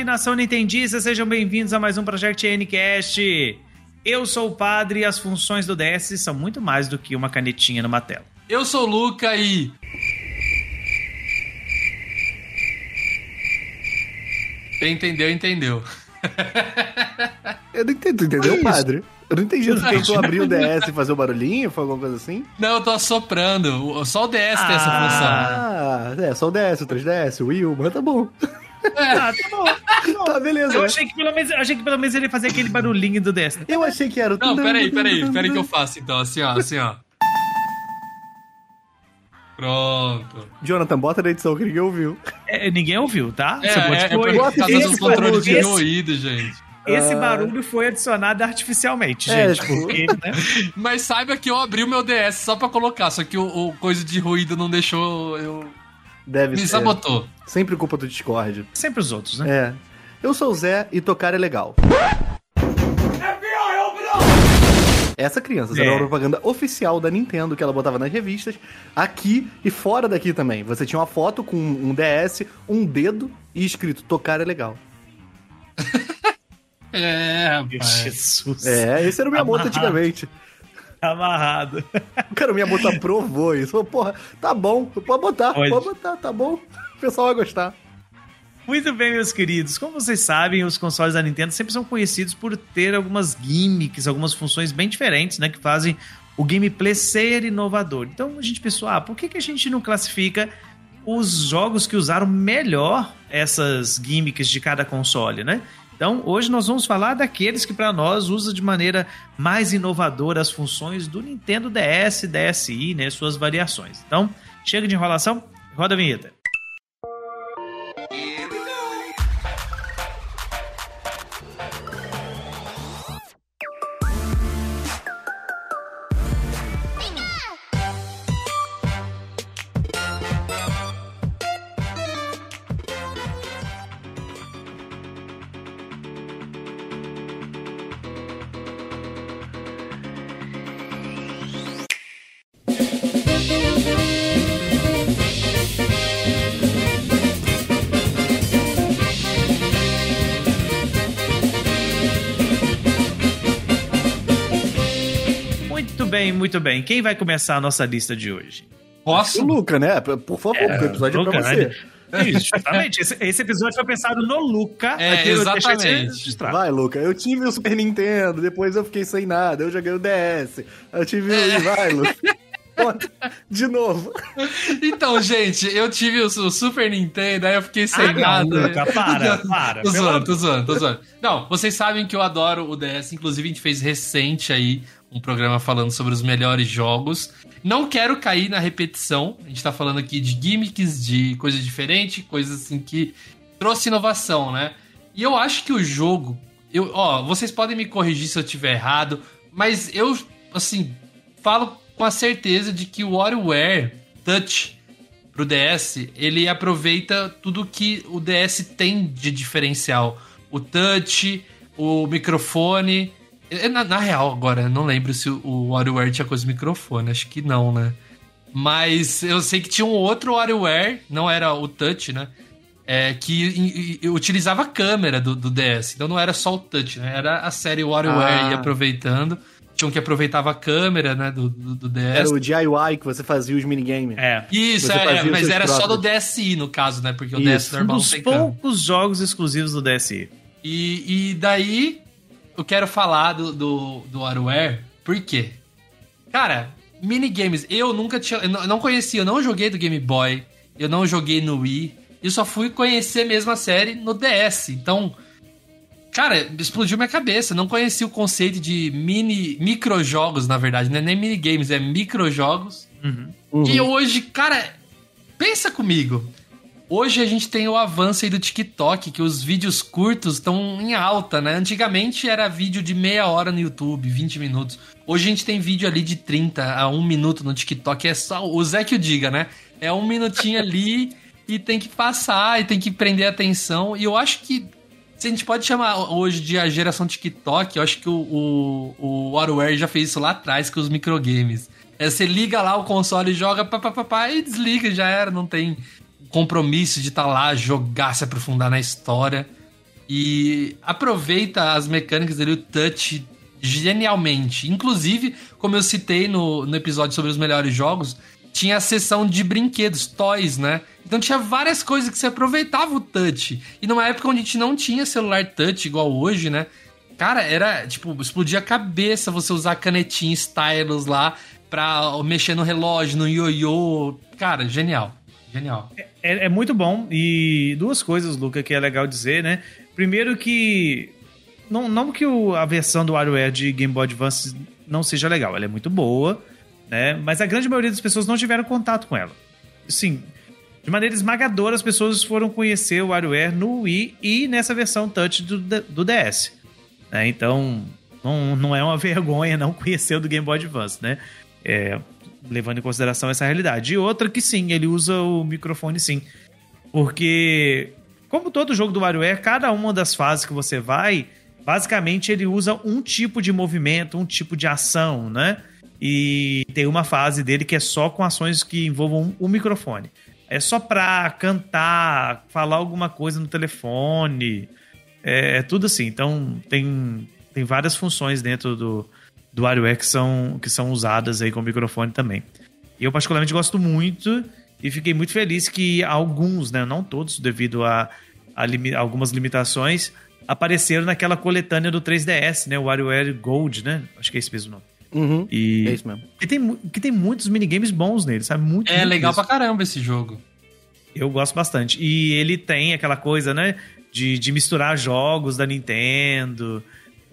Salve nação Nintendista, sejam bem-vindos a mais um Project Ncast. Eu sou o padre e as funções do DS são muito mais do que uma canetinha numa tela. Eu sou o Luca e. Quem entendeu, entendeu. Eu não entendi, entendeu, padre? Eu não entendi. Você tentou abrir o DS e fazer o barulhinho? Foi alguma coisa assim? Não, eu tô assoprando. O- Só o DS tem essa função. Ah, é, só o DS, o 3DS, o Wii U, mas tá bom. Ah, tá bom. Tá, beleza. Eu achei que pelo menos, achei que pelo menos ele fazia aquele barulhinho do DS. Eu achei que era o... Não, peraí, peraí, peraí que eu faço então, assim ó, assim ó. Pronto. Jonathan, bota na edição que ninguém ouviu. É, ninguém ouviu, tá? É, Você pode é, é pôr- por Bota causa esse dos controles de esse- ruído, gente. Esse Ah. barulho foi adicionado artificialmente, É, gente. tipo- Porque, né? Mas saiba que eu abri o meu DS só pra colocar, só que o, o coisa de ruído não deixou. Eu... Deve Me ser. sabotou. Sempre culpa do Discord. Sempre os outros, né? É. Eu sou o Zé e tocar é legal. Essa criança, essa É. era uma propaganda oficial da Nintendo que ela botava nas revistas, aqui e fora daqui também. Você tinha uma foto com um DS, um dedo e escrito tocar é legal. É, rapaz. Jesus. É, esse era o Miyamoto Amarrado. antigamente. Amarrado. O cara, o Miyamoto aprovou isso. Falou, porra, tá bom, pode botar, Pode. pode botar, tá bom. O pessoal vai gostar. Muito bem, meus queridos. Como vocês sabem, os consoles da Nintendo sempre são conhecidos por ter algumas gimmicks, algumas funções bem diferentes, né? Que fazem o gameplay ser inovador. Então a gente pensou, ah, por que, que a gente não classifica os jogos que usaram melhor essas gimmicks de cada console, né? Então, hoje nós vamos falar daqueles que para nós usa de maneira mais inovadora as funções do Nintendo DS, DSi, né, suas variações. Então, chega de enrolação, roda a vinheta. Muito bem. Quem vai começar a nossa lista de hoje? O Posso? Luca, né? Por favor, porque o episódio é pra Luca, você. né? Isso, justamente. Esse, esse episódio foi pensado no Luca. É, aqui exatamente. Vai, Luca. Eu tive o Super Nintendo, depois eu fiquei sem nada, eu joguei o DS. Eu tive É. o. Vai, Luca. De novo. Então, gente, eu tive o, o Super Nintendo, aí eu fiquei sem Ah, não, nada. Luca, para, para. Tô zoando, tô zoando, tô zoando. Não, vocês sabem que eu adoro o DS. Inclusive, a gente fez recente aí um programa falando sobre os melhores jogos. Não quero cair na repetição. A gente tá falando aqui de gimmicks, de coisas diferentes, coisas assim que trouxe inovação, né? E eu acho que o jogo. Eu, ó, vocês podem me corrigir se eu tiver errado, mas eu, assim, falo com a certeza de que o WarioWare Touch pro DS, ele aproveita tudo que o DS tem de diferencial. O touch, o microfone. É, Na, na real, agora, eu não lembro se o, WarioWare tinha coisa de microfone, acho que não, né? Mas eu sei que tinha um outro WarioWare, não era o touch, né? É, que utilizava a câmera do, do DS. Então não era só o touch, né? Era a série WarioWare Ah. ia aproveitando. Tinha um que aproveitava a câmera, né? Do, do, do DS. Era o DIY que você fazia os minigames. É. Isso, é, mas era só do próprios. DSi, no caso, né? Porque o Isso. DS Um normal não dos tem câmera. poucos jogos exclusivos do DSi. E, e daí, eu quero falar do, do, do WarioWare, por quê? Cara, minigames, eu nunca tinha. Eu não- conhecia, eu não joguei do Game Boy, eu não joguei no Wii, eu só fui conhecer mesmo a série no DS. Então, cara, explodiu minha cabeça. Eu não conhecia o conceito de mini. microjogos, na verdade, não é nem minigames, é microjogos. Uhum. E hoje, cara, pensa comigo. Hoje a gente tem o avanço aí do TikTok, que os vídeos curtos estão em alta, né? Antigamente era vídeo de meia hora no YouTube, 20 minutos. Hoje a gente tem vídeo ali de 30 a 1 minuto no TikTok. É só o Zé que o diga, né? É um minutinho ali e tem que passar e tem que prender a atenção. E eu acho que se a gente pode chamar hoje de a geração TikTok, eu acho que o, o, o WarioWare já fez isso lá atrás com os microgames. É, você liga lá o console e joga pá, pá, pá, pá, e desliga, já era, não tem compromisso de estar lá, jogar, se aprofundar na história. e aproveita as mecânicas dele, o touch, genialmente. Inclusive, como eu citei no, no episódio sobre os melhores jogos, tinha a seção de brinquedos, toys, né? Então tinha várias coisas que você aproveitava o touch. E numa época onde a gente não tinha celular touch igual hoje, né? Cara, era tipo, explodia a cabeça você usar canetinha, stylus lá pra mexer no relógio, no ioiô. Cara, genial. Genial. É, é, muito bom. E duas coisas, Luca, que é legal dizer, né? Primeiro que. Não, não que o, a versão do WarioWare de Game Boy Advance não seja legal, ela é muito boa, né? Mas a grande maioria das pessoas não tiveram contato com ela. Sim, de maneira esmagadora, as pessoas foram conhecer o WarioWare no Wii e nessa versão Touch do, do DS. Né? Então, não, não é uma vergonha não conhecer o do Game Boy Advance, né? É, levando em consideração essa realidade. E outra que sim, ele usa o microfone sim. Porque, como todo jogo do WarioWare, cada uma das fases que você vai, basicamente ele usa um tipo de movimento, um tipo de ação, né? E tem uma fase dele que é só com ações que envolvam o um microfone. É só pra cantar, falar alguma coisa no telefone. É, é tudo assim. Então tem, tem várias funções dentro do, do WarioWare que são, que são usadas aí com o microfone também. E eu particularmente gosto muito e fiquei muito feliz que alguns, né, não todos, devido a, a limi algumas limitações, apareceram naquela coletânea do 3DS, né, o WarioWare Gold, né? Acho que é esse mesmo nome. Uhum, e é isso mesmo. Que tem, que tem muitos minigames bons nele, sabe? Muito, é muito legal mesmo. pra caramba esse jogo. Eu gosto bastante. E ele tem aquela coisa, né? De, de misturar jogos da Nintendo.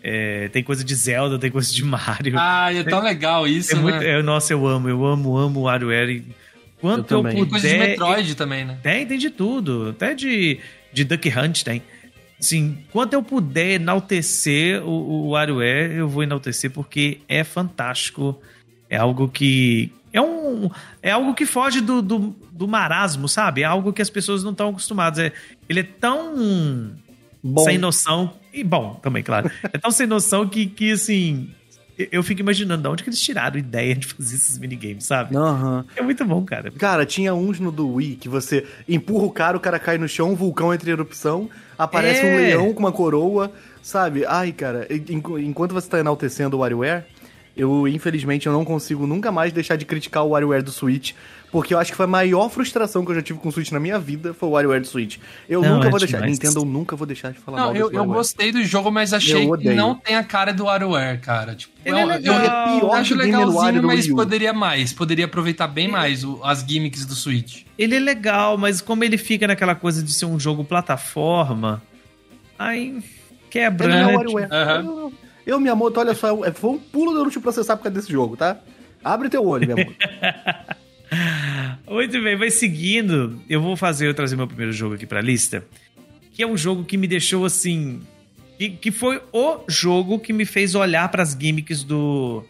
É, tem coisa de Zelda, tem coisa de Mario. Ah, é tão legal isso, é né? muito, é, nossa, eu amo, eu amo, amo o WarioWare. Quanto Eu eu, puder... Coisa de Metroid também, né? Tem, tem de tudo. Até de, de Duck Hunt tem. Assim, quanto eu puder enaltecer o, o WarioWare, eu vou enaltecer porque é fantástico. É algo que. É, um, é algo que foge do, do, do marasmo, sabe? É algo que as pessoas não estão acostumadas. É, ele é tão Bom. sem noção. E bom, também, claro. É tão sem noção que, que assim. eu- fico imaginando de onde que eles tiraram a ideia de fazer esses minigames, sabe? Aham. É muito bom, cara. Cara, tinha uns no do Wii que você empurra o cara, o cara cai no chão, um vulcão entra em erupção, aparece É. um leão com uma coroa, sabe? Ai, cara, en- enquanto você tá enaltecendo o WarioWare, eu, infelizmente, eu não consigo nunca mais deixar de criticar o WarioWare do Switch, porque eu acho que foi a maior frustração que eu já tive com o Switch na minha vida, foi o WarioWare do Switch. Eu Não, nunca é vou deixar, demais. Nintendo, eu nunca vou deixar de falar Não, mal eu, eu gostei do jogo, mas achei Eu que não tem a cara do WarioWare, cara. Tipo, Ele é eu, legal. eu é pior acho que o Game legalzinho, do mas poderia mais. Poderia aproveitar bem mais o- as gimmicks do Switch. Ele é legal, mas como ele fica naquela coisa de ser um jogo plataforma, aí quebra, é né? o WarioWare. Aham. Eu, eu, minha moto, olha só, é- foi um pulo de eu não te processar por causa desse jogo, tá? Abre teu olho, minha moto. Muito bem, vai seguindo. Eu vou fazer, eu trazer meu primeiro jogo aqui pra lista, que é um jogo que me deixou assim, que, que foi o jogo que me fez olhar pras gimmicks do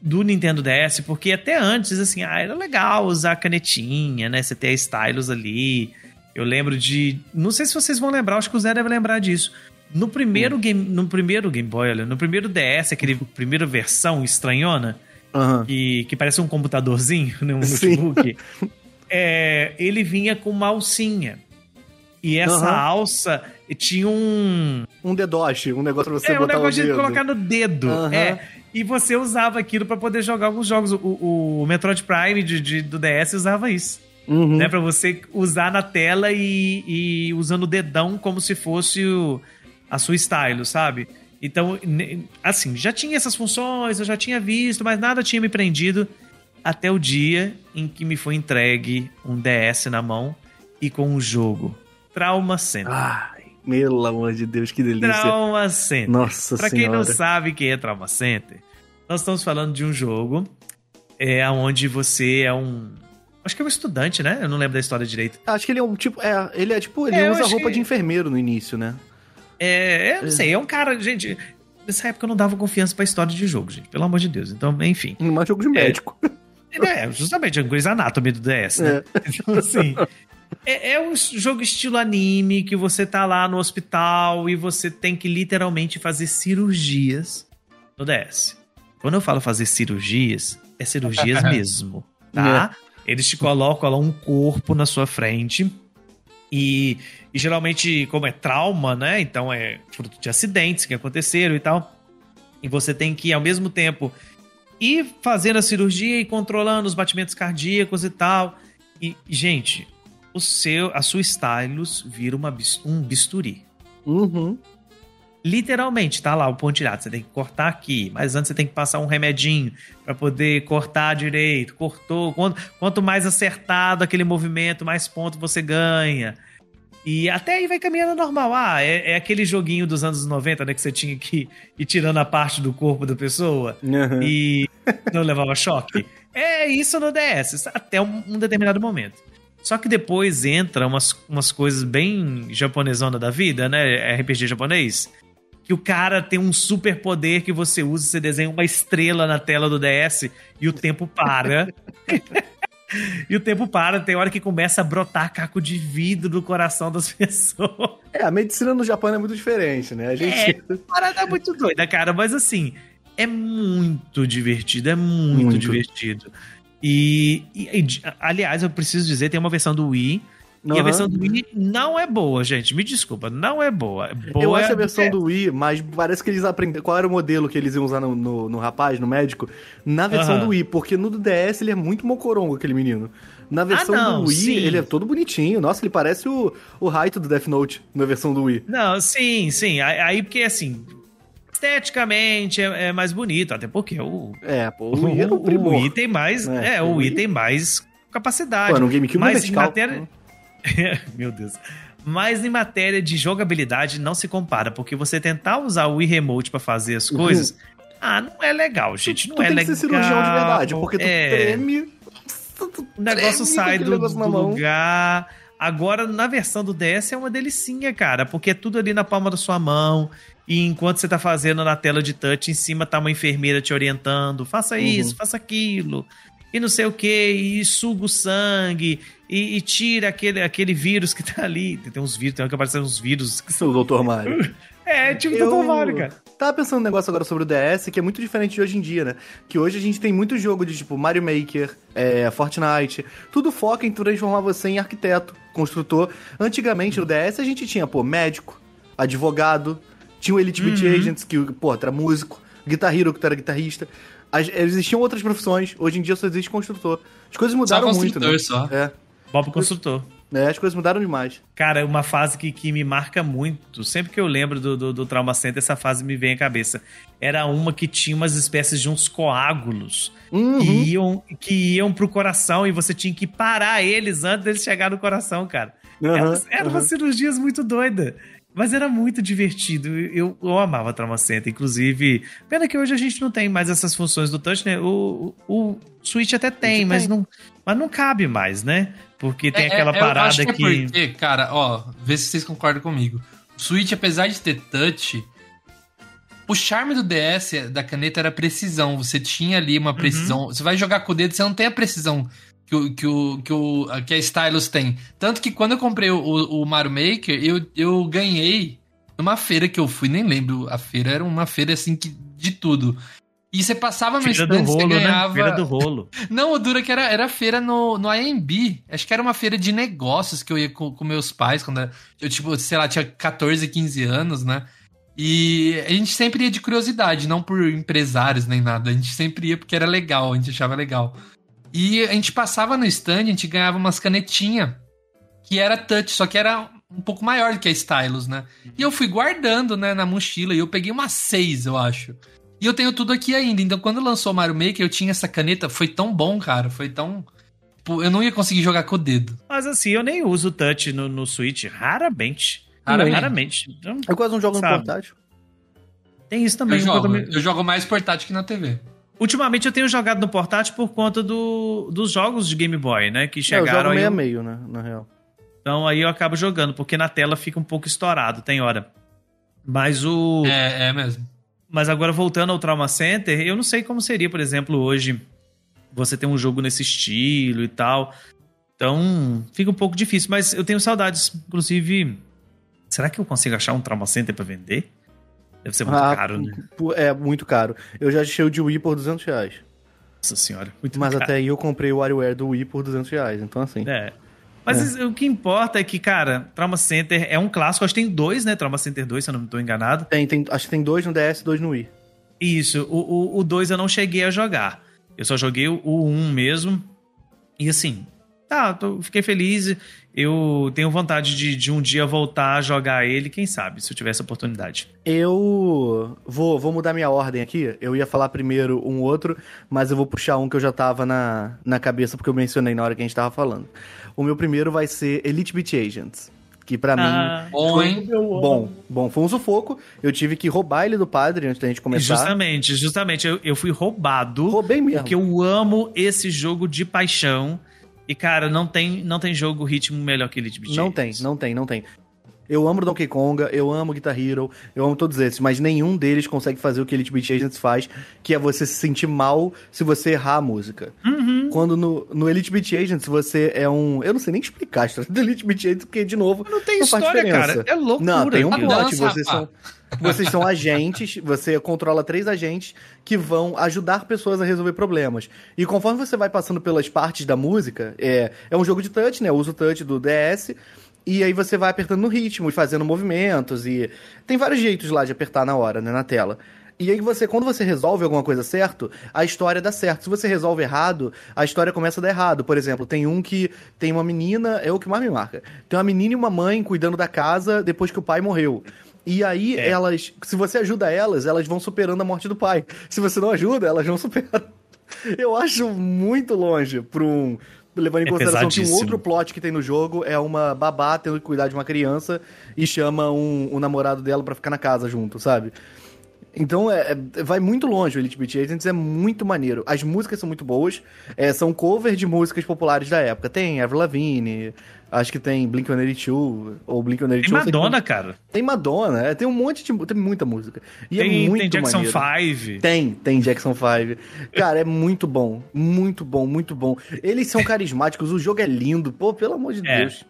do Nintendo DS, porque até antes assim, ah, era legal usar a canetinha, né? Você ter a stylus ali. Eu lembro de, não sei se vocês vão lembrar, acho que o Zé deve lembrar disso. No primeiro game, no primeiro Game Boy, olha, no primeiro DS, aquele primeira versão estranhona, Aham. que, que parece um computadorzinho, né, um Sim. notebook. É, ele vinha com uma alcinha. E essa Aham. alça tinha um. Um dedoche, um negócio pra você é, um botar negócio o de colocar no dedo. Aham. É. E você usava aquilo pra poder jogar alguns jogos. O, o Metroid Prime de, de- do DS usava isso. Uhum. Né, pra você usar na tela e, e usando o dedão como se fosse o- a sua style, sabe? Então, assim, já tinha essas funções, eu já tinha visto, mas nada tinha me prendido até o dia em que me foi entregue um DS na mão e com o jogo Trauma Center. Ai, pelo amor de Deus, que delícia. Trauma Center. Nossa Pra quem senhora. não sabe quem é Trauma Center, nós estamos falando de um jogo é onde você é um. Acho que é um estudante, né? Eu não lembro da história direito. Acho que ele é um tipo. É, ele é tipo, ele É, usa roupa que- de enfermeiro no início, né? É, eu não sei, é um cara, gente. Nessa época eu não dava confiança pra história de jogo, gente. Pelo amor de Deus. Então, enfim. Mas jogo de médico. É, justamente, é um Grey's Anatomy do DS, né? Então, assim. É, é um jogo estilo anime que você tá lá no hospital e você tem que literalmente fazer cirurgias no DS. Quando eu falo fazer cirurgias, é cirurgias mesmo, tá? Eles te colocam lá um corpo na sua frente E, e geralmente, como é trauma, né? Então é fruto de acidentes que aconteceram e tal. E você tem que, ao mesmo tempo, ir fazendo a cirurgia e controlando os batimentos cardíacos e tal. E, gente, o seu, a sua stylus vira uma, um bisturi. Uhum. Literalmente, tá lá o pontilhado. Você tem que cortar aqui, mas antes você tem que passar um remedinho para poder cortar direito. Cortou. Quanto, quanto mais acertado aquele movimento, mais ponto você ganha. E até aí vai caminhando normal. Ah, é, é, aquele joguinho dos anos 90, né? Que você tinha que ir tirando a parte do corpo da pessoa Uhum. e não levava choque. É isso no DS, até um, um determinado momento. Só que depois entra umas, umas coisas bem japonesona da vida, né? RPG japonês. Que o cara tem um super poder que você usa, você desenha uma estrela na tela do DS e o tempo para. e o tempo para, tem hora que começa a brotar caco de vidro no coração das pessoas. É, a medicina no Japão é muito diferente, né? A gente. É, parada muito doida, cara, mas assim, é muito divertido, é muito, Muito. divertido. E- e, aliás, eu preciso dizer, tem uma versão do Wii. E a versão do Wii não é boa, gente. Me desculpa, não é boa. boa Eu acho é a versão é- do Wii, mas parece que eles aprenderam. Qual era o modelo que eles iam usar no, no, no rapaz, no médico? Na versão Aham. do Wii, porque no do DS ele é muito mocorongo, aquele menino. Na versão não, do Wii, sim. ele é todo bonitinho. Nossa, ele parece o, o Raito do Death Note na versão do Wii. Não, sim, sim. Aí, porque assim, esteticamente é, é mais bonito, até porque o, É, pô, o Wii era o primor. Wii tem mais. É, É, o o Wii tem mais capacidade. Pô, no GameCube é mas em vertical. matéria. Meu Deus. Mas em matéria de jogabilidade não se compara, porque você tentar usar o Wii Remote pra fazer as coisas, ah, não é legal, gente. Não tu é tem legal. que ser cirurgião de verdade, porque tu é, treme. tu O negócio treme sai do, negócio do mão. lugar. Agora, na versão do DS, é uma delicinha, cara, porque é tudo ali na palma da sua mão. E enquanto você tá fazendo na tela de touch, em cima tá uma enfermeira te orientando. Faça Uhum. isso, faça aquilo. E não sei o que, e suga o sangue, e, e tira aquele, aquele vírus que tá ali. Tem uns vírus, tem que aparecem uns vírus. que O Dr. Mario. É, tipo Eu- do Mario, cara. Tava pensando um negócio agora sobre o DS, que é muito diferente de hoje em dia, né? Que hoje a gente tem muito jogo de tipo Mario Maker, é, Fortnite. Tudo foca em transformar você em arquiteto, construtor. Antigamente no DS a gente tinha, pô, médico, advogado, tinha o Elite Beat Uhum. Agents, que, pô, era músico, Guitar Hero, que era guitarrista. As- existiam outras profissões, hoje em dia só existe construtor. As coisas mudaram muito, né? construtor, só. É, Bob Construtor. né? As coisas mudaram demais. Cara, uma fase que, que me marca muito, sempre que eu lembro do, do, do Trauma Center, essa fase me vem à cabeça. Era uma que tinha umas espécies de uns coágulos Uhum. que, iam, que iam pro coração e você tinha que parar eles antes deles chegar no coração, cara. Aham, Elas- eram umas cirurgias muito doidas. Mas era muito divertido. Eu, eu amava Trauma Center. Inclusive, pena que hoje a gente não tem mais essas funções do touch, né? O, o, o Switch até tem, Switch mas tem. não, mas não cabe mais, né? Porque tem É, aquela é, parada eu acho que, que. é porque, cara, ó, vê se vocês concordam comigo. O Switch, apesar de ter touch, o charme do DS, da caneta, era a precisão. Você tinha ali Uhum. uma precisão. Você vai jogar com o dedo, você não tem a precisão que, o, que, o, que, o, que a Stylus tem. Tanto que quando eu comprei o, o Mario Maker, eu, eu ganhei numa feira que eu fui, nem lembro a feira, era uma feira assim que, de tudo. E você passava no Feira do stand, você né? ganhava. Feira do rolo. Não, o dura é que era, era feira no, no AMB. Acho que era uma feira de negócios que eu ia com, com meus pais quando era- eu, tipo, sei lá, tinha 14, 15 anos, né? E a gente sempre ia de curiosidade, não por empresários nem nada. A gente sempre ia porque era legal, a gente achava legal. E a gente passava no stand, a gente ganhava umas canetinhas que era touch, só que era um pouco maior do que a Stylus, né? E eu fui guardando, né, na mochila, e eu peguei umas seis, eu acho. E eu tenho tudo aqui ainda. Então, quando lançou o Mario Maker, eu tinha essa caneta. Foi tão bom, cara. Foi tão. Tipo, eu não ia conseguir jogar com o dedo. Mas assim, eu nem uso touch no, no Switch. Raramente. Raramente. Raramente. Então, Eu quase não jogo no Sabe. portátil. tem isso Eu também. jogo, Eu também- eu jogo mais portátil que na TV. Ultimamente eu tenho jogado no portátil por conta do, dos jogos de Game Boy, né? Que É, eu jogo chegaram aí. meio a eu- meio, né? Na real. Então aí eu acabo jogando, porque na tela fica um pouco estourado, tem hora. Mas o. É, é mesmo. Mas agora voltando ao Trauma Center, eu não sei como seria, por exemplo, hoje você ter um jogo nesse estilo e tal. Então, fica um pouco difícil, mas eu tenho saudades, inclusive. Será que eu consigo achar um Trauma Center pra vender? Deve ser muito Ah, caro, né? É, muito caro. Eu já achei o de Wii por 200 reais. Nossa senhora, muito Mas caro. até aí eu comprei o WarioWare do Wii por 200 reais. Então, assim. É. Mas o que importa é que, cara, Trauma Center é um clássico. Acho que tem dois, né? Trauma Center 2, se eu não estou enganado. Tem, tem, acho que tem dois no DS e dois no Wii. Isso. O 2 eu não cheguei a jogar. Eu só joguei o 1 um mesmo. E assim, tá, tô, fiquei feliz. Eu tenho vontade de, de um dia voltar a jogar ele, quem sabe, se eu tivesse oportunidade. Eu vou, vou mudar minha ordem aqui. Eu ia falar primeiro um outro, mas eu vou puxar um que eu já tava na, na cabeça, porque eu mencionei na hora que a gente tava falando. O meu primeiro vai ser Elite Beat Agents. Que pra ah, mim. Bom, hein? Bom, bom. Foi um sufoco. Eu tive que roubar ele do padre antes da gente começar. Justamente, justamente. Eu, eu fui roubado. Roubei mesmo. Porque eu amo esse jogo de paixão. E, cara, não tem, não tem jogo ritmo melhor que Elite Beat Não tem, não tem, não tem. Eu amo Donkey Konga, eu amo Guitar Hero, eu amo todos esses, mas nenhum deles consegue fazer o que Elite Beat Agents faz, que é você se sentir mal se você errar a música. Uhum. Quando no, no Elite Beat Agents você é um. Eu não sei nem explicar a história do Elite Beat Agents, porque, de novo. Não tem não história, cara. É loucura. Não, tem um plot. Vocês são. Vocês são agentes, você controla três agentes que vão ajudar pessoas a resolver problemas. E conforme você vai passando pelas partes da música, é, é um jogo de touch, né? Usa o touch do DS. E aí você vai apertando no ritmo e fazendo movimentos. E tem vários jeitos lá de apertar na hora, né? Na tela. E aí você, quando você resolve alguma coisa certo, a história dá certo. Se você resolve errado, a história começa a dar errado. Por exemplo, tem um que tem uma menina, é o que mais me marca. Tem uma menina e uma mãe cuidando da casa depois que o pai morreu. E aí, é. elas. Se você ajuda elas, elas vão superando a morte do pai. Se você não ajuda, elas vão superando. Eu acho muito longe para um. Levando em é consideração que um outro plot que tem no jogo é uma babá tendo que cuidar de uma criança e chama um, um namorado dela para ficar na casa junto, sabe? Então é, é, vai muito longe o Elite Beat Agents, é muito maneiro. As músicas são muito boas, é, são covers de músicas populares da época. Tem Avril Lavigne, acho que tem Blink-182, ou Blink-182. Tem Madonna, cara. Tem Madonna, é, tem um monte de... tem muita música. E é tem, é muito tem Jackson maneiro. 5. Tem, tem Jackson 5. Cara, é muito bom, muito bom, muito bom. Eles são carismáticos, o jogo é lindo, pô, pelo amor de é. Deus.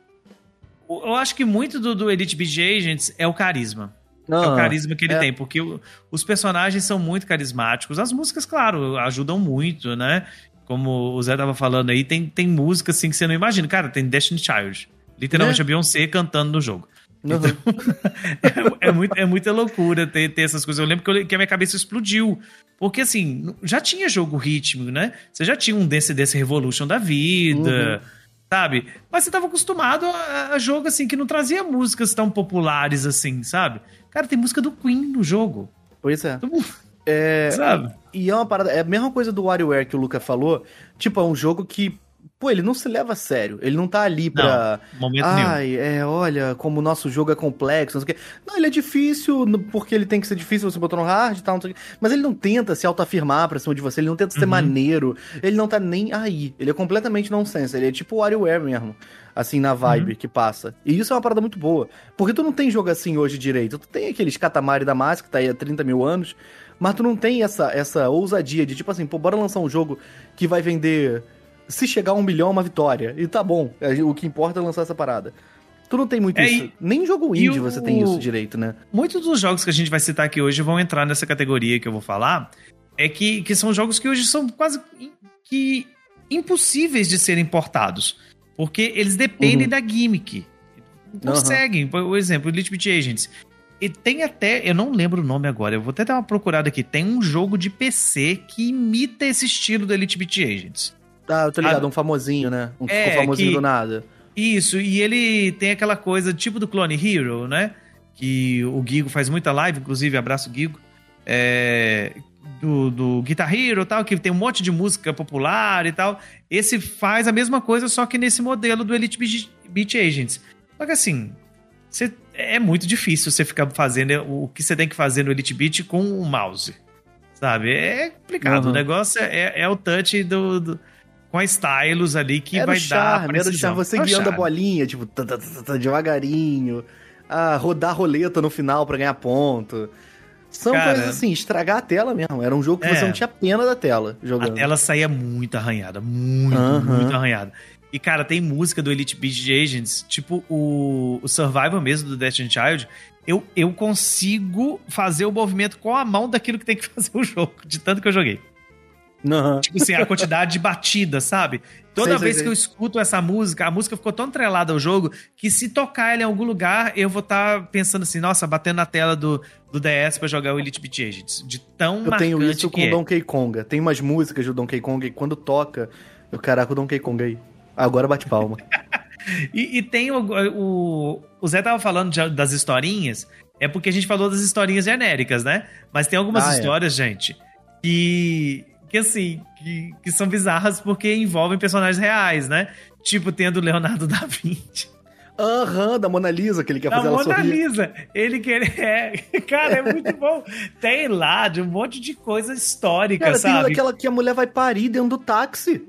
Eu acho que muito do, do Elite Beat Agents é o carisma. Não, é o carisma que ele é. tem, porque os personagens são muito carismáticos. As músicas, claro, ajudam muito, né? Como o Zé tava falando aí, tem, tem música assim que você não imagina. Cara, tem Destiny Child. Literalmente é. a Beyoncé cantando no jogo. Uhum. Então, é, é, muito, é muita loucura ter, ter essas coisas. Eu lembro que, eu, que, a minha cabeça explodiu. Porque, assim, já tinha jogo rítmico, né? Você já tinha um Dance Dance Revolution da vida. Uhum sabe? Mas você tava acostumado a, a, jogo assim que não trazia músicas tão populares assim, sabe? Cara, tem música do Queen no jogo. Pois é. Então, é sabe? E é uma parada, é a mesma coisa do WarioWare que o Luca falou. Tipo, é um jogo que Pô, ele não se leva a sério. Ele não tá ali pra. Não, momento Ai, nenhum. é, olha, como o nosso jogo é complexo, não sei o quê. Não, ele é difícil, porque ele tem que ser difícil, você botou no hard e tal, não sei o quê. Mas ele não tenta se autoafirmar pra cima de você, ele não tenta ser uhum. maneiro, ele não tá nem aí. Ele é completamente nonsense. Ele é tipo o WarioWare mesmo. Assim, na vibe uhum. que passa. E isso é uma parada muito boa. Porque tu não tem jogo assim hoje direito. Tu tem aqueles Katamari da Massa, que tá aí há 30 mil anos. Mas tu não tem essa, essa ousadia de tipo assim, pô, bora lançar um jogo que vai vender se chegar a um milhão é uma vitória. E tá bom, o que importa é lançar essa parada. Tu não tem muito é, isso. E, Nem jogo indie o, você tem isso direito, né? Muitos dos jogos que a gente vai citar aqui hoje vão entrar nessa categoria que eu vou falar. É que, que são jogos que hoje são quase que impossíveis de serem importados. Porque eles dependem uhum. da gimmick. Conseguem. Uhum. Por exemplo, Elite Beat Agents. E tem até, eu não lembro o nome agora, eu vou até dar uma procurada aqui. Tem um jogo de PC que imita esse estilo do Elite Beat Agents. Ah, eu tô ligado, um famosinho, né? Um é, ficou famosinho que... do nada. Isso, e ele tem aquela coisa tipo do Clone Hero, né? Que o Gigo faz muita live, inclusive, abraço Gigo. É, do, do Guitar Hero e tal, que tem um monte de música popular e tal. Esse faz a mesma coisa, só que nesse modelo do Elite Beat Agents. Só que assim, você, é muito difícil você ficar fazendo o que você tem que fazer no Elite Beat com o mouse. Sabe? É complicado. Uhum. O negócio é, é, o touch do, do com a stylus ali que vai charme, dar Era charme, você é guiando charme. a bolinha, tipo, devagarinho. Ah, rodar roleta no final para ganhar ponto. São Cara, coisas assim, estragar a tela mesmo. Era um jogo que é, você não tinha pena da tela jogando. A tela saía muito arranhada, muito, uhum. muito arranhada. E, cara, tem música do Elite Beat Agents, tipo o, o Survival mesmo do Destiny Child. Eu, eu consigo fazer o movimento com a mão daquilo que tem que fazer o jogo, de tanto que eu joguei. Uhum. Tipo assim, a quantidade de batidas, sabe? Toda Sei, sei, vez sei. que eu escuto essa música, a música ficou tão atrelada ao jogo que se tocar ela em algum lugar, eu vou estar pensando assim, nossa, batendo na tela do, do DS pra jogar o Elite Beat Agents. De tão Eu tenho isso com é. Donkey Konga. Tem umas músicas do Donkey Konga e quando toca, eu, caraca, o Donkey Konga aí. Agora bate palma. E, e tem o, o. O Zé tava falando de- das historinhas, é porque a gente falou das historinhas genéricas, né? Mas tem algumas Ah, é. histórias, gente, que. Que assim, que, que são bizarras porque envolvem personagens reais, né? Tipo, tendo Leonardo da Vinci. Aham, da Mona Lisa, que ele quer Da fazer ela Mona sorrir. Lisa. Ele quer. É, cara, é muito bom. Tem lá de um monte de coisa histórica, Cara, tem sabe? daquela que a mulher vai parir dentro do táxi.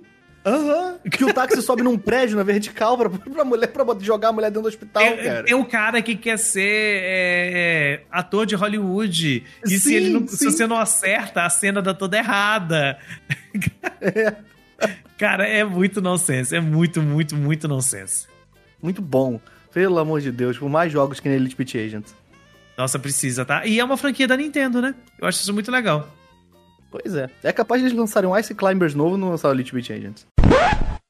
Aham. Que o táxi sobe num prédio na vertical pra, pra mulher pra jogar a mulher dentro do hospital, Tem, cara. tem um cara que quer ser é, é, ator de Hollywood. E se, Sim, ele não, se sim. você não acerta, a cena dá toda errada. Cara, é muito nonsense. É muito, muito, muito nonsense. Muito bom. Pelo amor de Deus, por mais jogos que nem Elite Beat Agents. Nossa, precisa, tá? E é uma franquia da Nintendo, né? Eu acho isso muito legal. Pois é. É capaz de eles lançarem um Ice Climbers novo no lançar Elite Beat Agents.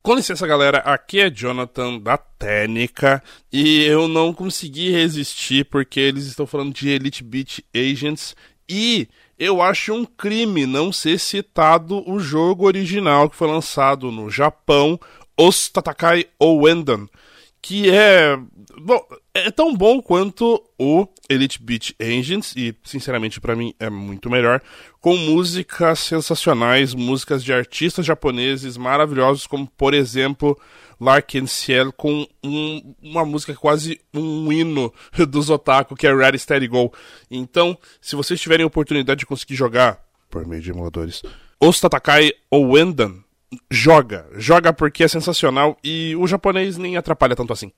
Com licença, galera, aqui é Jonathan da Técnica e eu não consegui resistir porque eles estão falando de Elite Beat Agents e eu acho um crime não ser citado o jogo original que foi lançado no Japão, Os Tatakai Owendan, que é, bom, é tão bom quanto o Elite Beat Agents e, sinceramente, pra mim é muito melhor, com músicas sensacionais, músicas de artistas japoneses maravilhosos, como, por exemplo, Larkin Ciel, com um- uma música quase um hino dos otaku, que é Ready Steady Go. Então, se vocês tiverem oportunidade de conseguir jogar, por meio de emuladores, Os Tatakai Owendan, joga. Joga porque é sensacional e o japonês nem atrapalha tanto assim.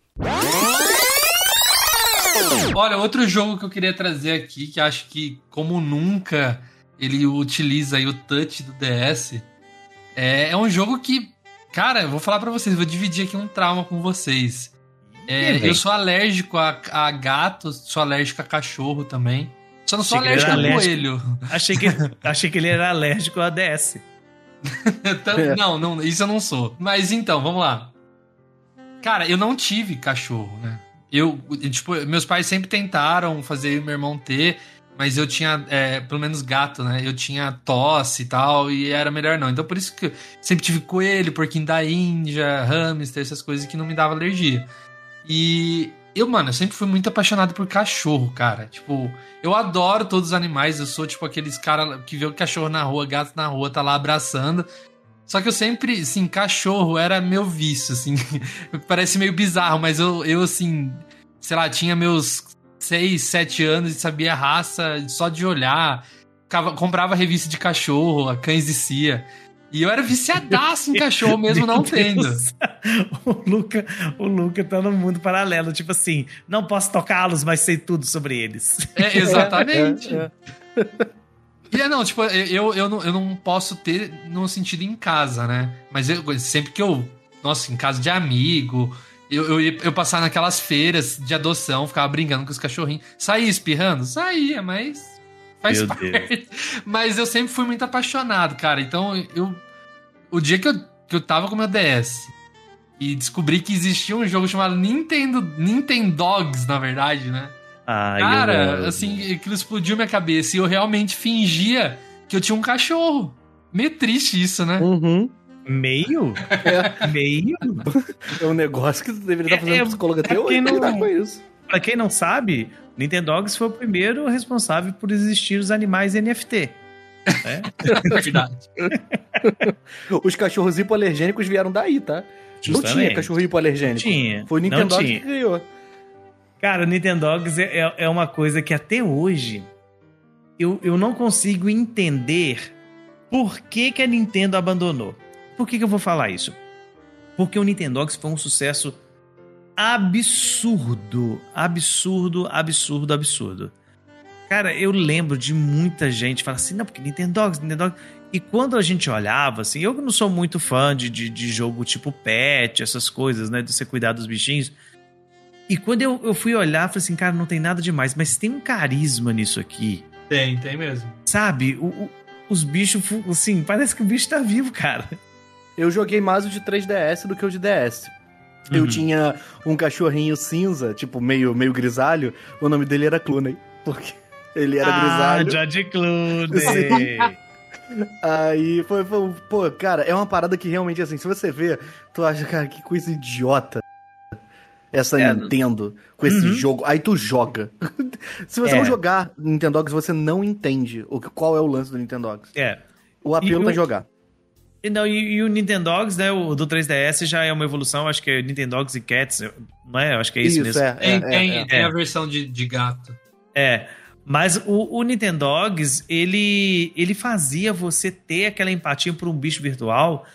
Olha, outro jogo que eu queria trazer aqui, que acho que, como nunca, ele utiliza aí o touch do DS, é, é um jogo que, cara, eu vou falar pra vocês, vou dividir aqui um trauma com vocês. É, eu sou alérgico a, a gato, sou alérgico a cachorro também. Só não sou Achei alérgico a coelho. Achei que, achei que ele era alérgico a DS. Então, É. Não, não, isso eu não sou. Mas então, vamos lá. Cara, eu não tive cachorro, né? Eu, tipo, meus pais sempre tentaram fazer meu irmão ter, mas eu tinha, é, pelo menos gato, né? Eu tinha tosse e tal, e era melhor não. Então por isso que eu sempre tive coelho, porquinho da Índia, hamster, essas coisas que não me dava alergia. E eu, mano, eu sempre fui muito apaixonado por cachorro, cara. Tipo, eu adoro todos os animais. Eu sou, tipo, aqueles cara que vê o cachorro na rua, gato na rua, tá lá abraçando. Só que eu sempre, assim, cachorro era meu vício, assim. Parece meio bizarro, mas eu, eu, assim, sei lá, tinha meus 6, 7 anos e sabia raça só de olhar. Comprava revista de cachorro, a cães de cia. E eu era viciadaço em cachorro, mesmo não tendo. O Luca, o Luca tá no mundo paralelo, tipo assim, não posso tocá-los, mas sei tudo sobre eles. É, exatamente. É, é. E é, não, tipo, eu, eu, não, eu não posso ter no sentido em casa, né? Mas eu, sempre que eu. Nossa, em casa de amigo, eu, eu, ia- eu passar naquelas feiras de adoção, ficava brincando com os cachorrinhos. Saía espirrando? Saía, mas. Faz Meu parte. Mas eu sempre fui muito apaixonado, cara. Então, eu. O dia que eu, que eu tava com meu DS e descobri que existia um jogo chamado Nintendo. Nintendogs, na verdade, né? Ai, Cara, eu- assim, aquilo explodiu minha cabeça e eu realmente fingia que eu tinha um cachorro. Meio triste isso, né? Uhum. Meio? É, Meio? é um negócio que você deveria estar É- fazendo é- psicóloga até é hoje porque pra não- lidar com isso. Pra quem não sabe, Nintendogs foi o primeiro responsável por existir os animais NFT. né? Verdade. Os cachorros hipoalergênicos vieram daí, tá? Não tinha Justamente. cachorro hipoalergênico. Tinha. Foi o Não Nintendo tinha. que criou. Cara, o Nintendogs é, é- é uma coisa que até hoje eu, eu não consigo entender por que, que a Nintendo abandonou. Por que, que eu vou falar isso? Porque o Nintendogs foi um sucesso absurdo. Absurdo, absurdo, absurdo. Cara, eu lembro de muita gente falar assim, não, porque Nintendogs, Nintendogs. E quando a gente olhava, assim, eu que não sou muito fã de, de, de jogo tipo pet, essas coisas, né, de você cuidar dos bichinhos. E quando eu, eu fui olhar, falei assim, cara, não tem nada demais, mas tem um carisma nisso aqui. Tem, tem mesmo. Sabe? O, o- os bichos, assim, parece que o bicho tá vivo, cara. Eu joguei mais o de 3DS do que o de DS. Uhum. Eu tinha um cachorrinho cinza, tipo, meio, meio grisalho. O nome dele era Clooney. Porque ele era ah, grisalho. George Clooney. Aí foi, foi, pô, cara, é uma parada que realmente, assim, se você vê, tu acha, cara, que coisa idiota essa É, Nintendo com esse Uhum. jogo. Aí tu joga. se você É. não jogar Nintendogs, você não entende o que, qual é o lance do Nintendogs. É. O apelo E tá o- jogar. E, não, e, e o Nintendogs, né, o do 3DS já é uma evolução, acho que é Nintendogs e Cats, não é? Acho que é isso, mesmo. é, Tem, é, tem, é, é. tem é. a versão de, de gato. É. Mas o, o Nintendogs, ele, ele fazia você ter aquela empatia por um bicho virtual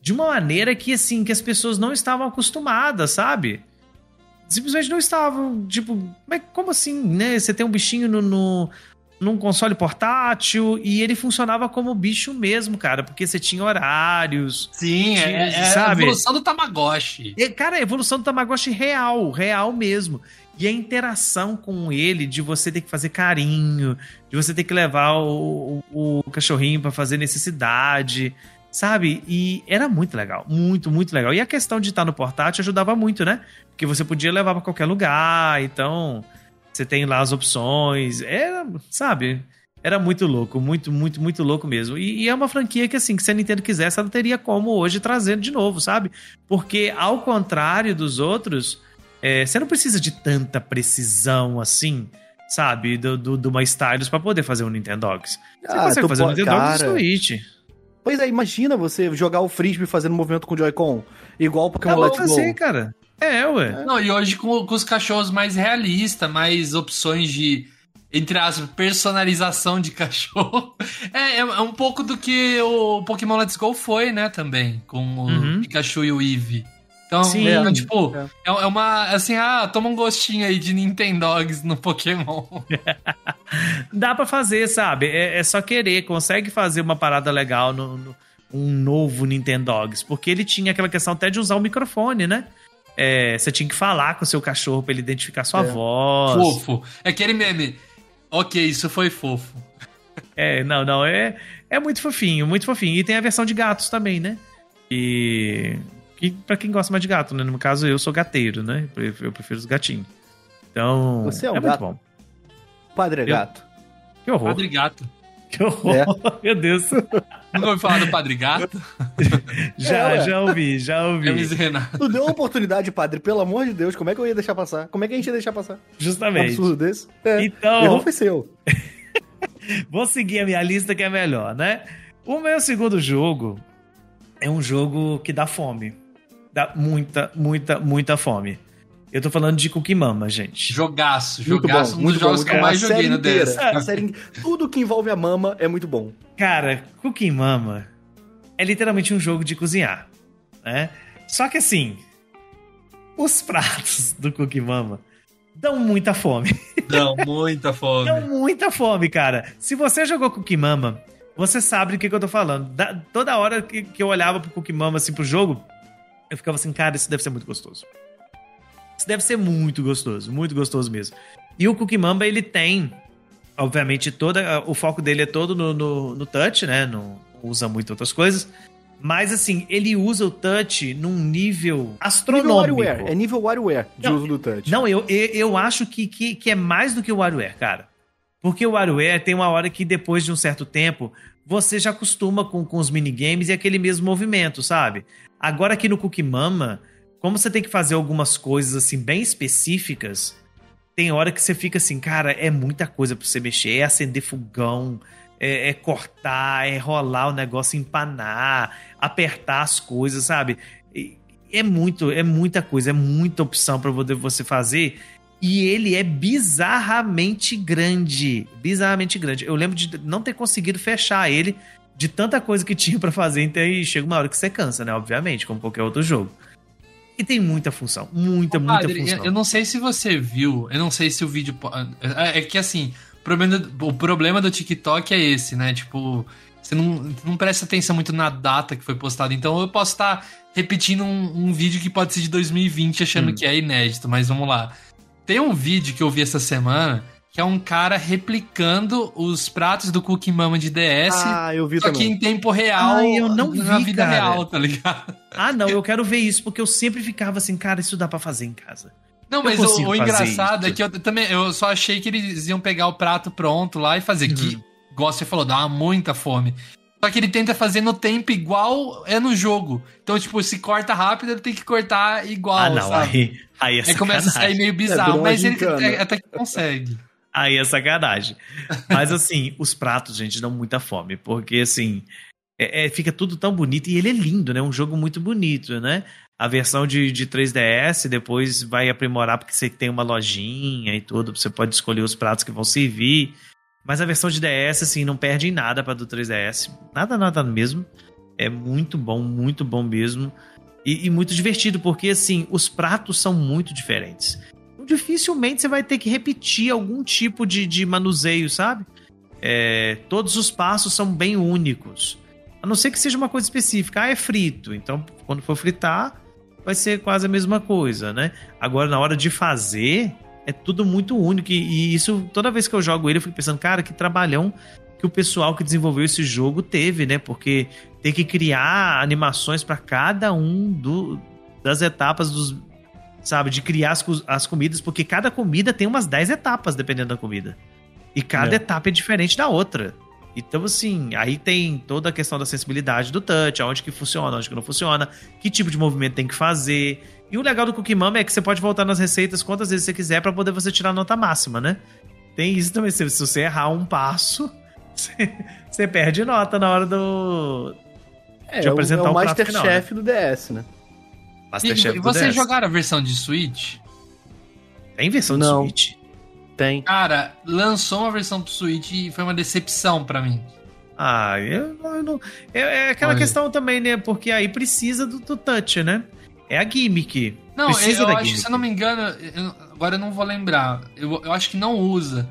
de uma maneira que, assim, que as pessoas não estavam acostumadas, sabe? Simplesmente não estavam, tipo, mas como assim, né? Você tem um bichinho no, no, num console portátil e ele funcionava como bicho mesmo, cara, porque você tinha horários, Sim, é, é, é a Sabe? evolução do Tamagotchi. e, cara, a evolução do Tamagotchi real, real mesmo. E a interação com ele, de você ter que fazer carinho, de você ter que levar o, o, o cachorrinho pra fazer necessidade, sabe? E era muito legal, muito, muito legal. E a questão de estar no portátil ajudava muito, né? Porque você podia levar pra qualquer lugar, então você tem lá as opções. Era, sabe? Era muito louco, muito, muito, muito louco mesmo. E, e é uma franquia que, assim, que se a Nintendo quisesse, ela teria como hoje trazer de novo, sabe? Porque, ao contrário dos outros, é, você não precisa de tanta precisão assim, sabe? Do, do, do uma Stylus pra poder fazer um Nintendogs. Você Ah, consegue fazer um Nintendogs cara. no Switch. Pois é, imagina você jogar o Frisbee fazendo movimento com o Joy-Con. Igual Pokémon Let's Go. fazer, cara. É, ué. Não, e hoje com, com os cachorros mais realistas, mais opções de, entre aspas, personalização de cachorro. É, é, é um pouco do que o Pokémon Let's Go foi, né, também, com o Uhum. Pikachu e o Eevee. Então, Sim. é, tipo, É. é. é uma, assim, ah, toma um gostinho aí de Nintendogs no Pokémon. Dá pra fazer, sabe? É, é só querer. Consegue fazer uma parada legal no, no- um novo Nintendogs. Porque ele tinha aquela questão até de usar o microfone, né? É, você tinha que falar com o seu cachorro pra ele identificar sua É. voz. Fofo. É aquele meme. Ok, isso foi fofo. É, não, não, é, é muito fofinho, muito fofinho. E tem a versão de gatos também, né? E. Que, pra quem gosta mais de gato, né? No caso, eu sou gateiro, né? Eu prefiro, os gatinhos. Então. Você é um muito gato? bom. Padre é Eu- gato. Que horror. Padre Gato. Que horror. É. Meu Deus. Nunca ouviu falar do Padre Gato? Já, É, já ouvi, já ouvi. Hermes e Renato. Tu deu uma oportunidade, padre, pelo amor de Deus, como é que eu ia deixar passar? Como é que a gente ia deixar passar? Um Justamente. absurdo desse? É. Então- Errou foi seu. Vou seguir a minha lista que é melhor, né? O meu segundo jogo é um jogo que dá fome. Dá muita, muita, muita fome. Eu tô falando de Cookie Mama, gente. Jogaço, Muito jogaço. bom, um muito dos bom. jogos muito que eu mais joguei no DS. a série Tudo que envolve a mama é muito bom. Cara, Cookie Mama é literalmente um jogo de cozinhar, né? Só que assim, os pratos do Cookie Mama dão muita fome. Dão muita fome. Dão muita fome, cara. Se você jogou Cookie Mama, você sabe do que, que eu tô falando. Da- toda hora que, que eu olhava pro Cookie Mama, assim, pro jogo, eu ficava assim, cara, isso deve ser muito gostoso. Isso deve ser muito gostoso, muito gostoso mesmo. E o Cookie Mama, ele tem, obviamente, toda. O foco dele é todo no, no, no touch, né? Não usa muito outras coisas. Mas, assim, ele usa o touch num nível Nível astronômico. WarioWare. É nível WarioWare de Não, uso do touch. Não, eu, eu, eu acho que, que, que é mais do que o WarioWare, cara. Porque o WarioWare tem uma hora que depois de um certo tempo, você já acostuma com, com os minigames e aquele mesmo movimento, sabe? Agora aqui no Cookie Mama, como você tem que fazer algumas coisas assim bem específicas, tem hora que você fica assim, cara, é muita coisa pra você mexer, é acender fogão, é, é cortar, é rolar o negócio, empanar, apertar as coisas, sabe? É muito, é muita coisa, é muita opção poder você fazer. E ele é bizarramente grande. Bizarramente grande. Eu lembro de não ter conseguido fechar ele de tanta coisa que tinha pra fazer. Então aí chega uma hora que você cansa, né? Obviamente, como qualquer outro jogo. E tem muita função. Muita, muita Padre, função. eu- eu não sei se você viu, eu não sei se o vídeo. É, é que assim, o problema, do, o problema do TikTok é esse, né? Tipo, você não, não presta atenção muito na data que foi postada. Então eu posso estar repetindo um, um vídeo que pode ser de 2020 achando Hum. que é inédito, mas vamos lá. Tem um vídeo que eu vi essa semana que é um cara replicando os pratos do Cookie Mama de DS. Ah, eu vi só também. que em tempo real, Ah, eu não na vi, vida cara. real, tá ligado? Ah, não, eu quero ver isso, porque eu sempre ficava assim, cara, isso dá pra fazer em casa. Não, Eu mas o, o engraçado isso. é que eu também eu só achei que eles iam pegar o prato pronto lá e fazer. Que, Uhum. igual você falou, dá muita fome. Só que ele tenta fazer no tempo igual é no jogo. Então, tipo, se corta rápido, ele tem que cortar igual, ah, não, sabe? aí, aí é Aí começa a sair meio virou bizarro, uma mas ele é- até que consegue. Aí é sacanagem. Mas assim, os pratos, gente, dão muita fome, porque assim, é- é, fica tudo tão bonito e ele é lindo, né? Um jogo muito bonito, né? A versão de, de 3DS depois vai aprimorar porque você tem uma lojinha e tudo, você pode escolher os pratos que vão servir. Mas a versão de DS, assim, não perde em nada para do 3DS. Nada, nada mesmo. É muito bom, muito bom mesmo. E, e muito divertido, porque assim, os pratos são muito diferentes dificilmente você vai ter que repetir algum tipo de, de manuseio, sabe? É, todos os passos são bem únicos. A não ser que seja uma coisa específica. Ah, é frito. Então, quando for fritar, vai ser quase a mesma coisa, né? Agora, na hora de fazer, é tudo muito único. E, e isso, toda vez que eu jogo ele, eu fico pensando, cara, que trabalhão que o pessoal que desenvolveu esse jogo teve, né? Porque tem que criar animações para cada um do, das etapas dos, sabe, de criar as, as comidas, porque cada comida tem umas 10 etapas, dependendo da comida. E cada É. etapa é diferente da outra. Então, assim, aí tem toda a questão da sensibilidade do touch, aonde que funciona, onde que não funciona, que tipo de movimento tem que fazer. E o legal do Cookie Mama é que você pode voltar nas receitas quantas vezes você quiser para poder você tirar a nota máxima, né? Tem isso também, se, se você errar um passo, você, você perde nota na hora do É, de é o, apresentar é o o prato Masterchef do DS, né? E, Masterchef e vocês 10. jogaram a versão de Switch? Tem versão Não. de Switch? Tem. Cara, lançou uma versão pro Switch e foi uma decepção pra mim. Ah, eu, eu não. É, é aquela Olha. questão também, né? Porque aí precisa do, do touch, né? É a gimmick. Não, eu, Precisa eu da acho, gimmick. se eu não me engano, eu- agora eu não vou lembrar. Eu, eu acho que não usa.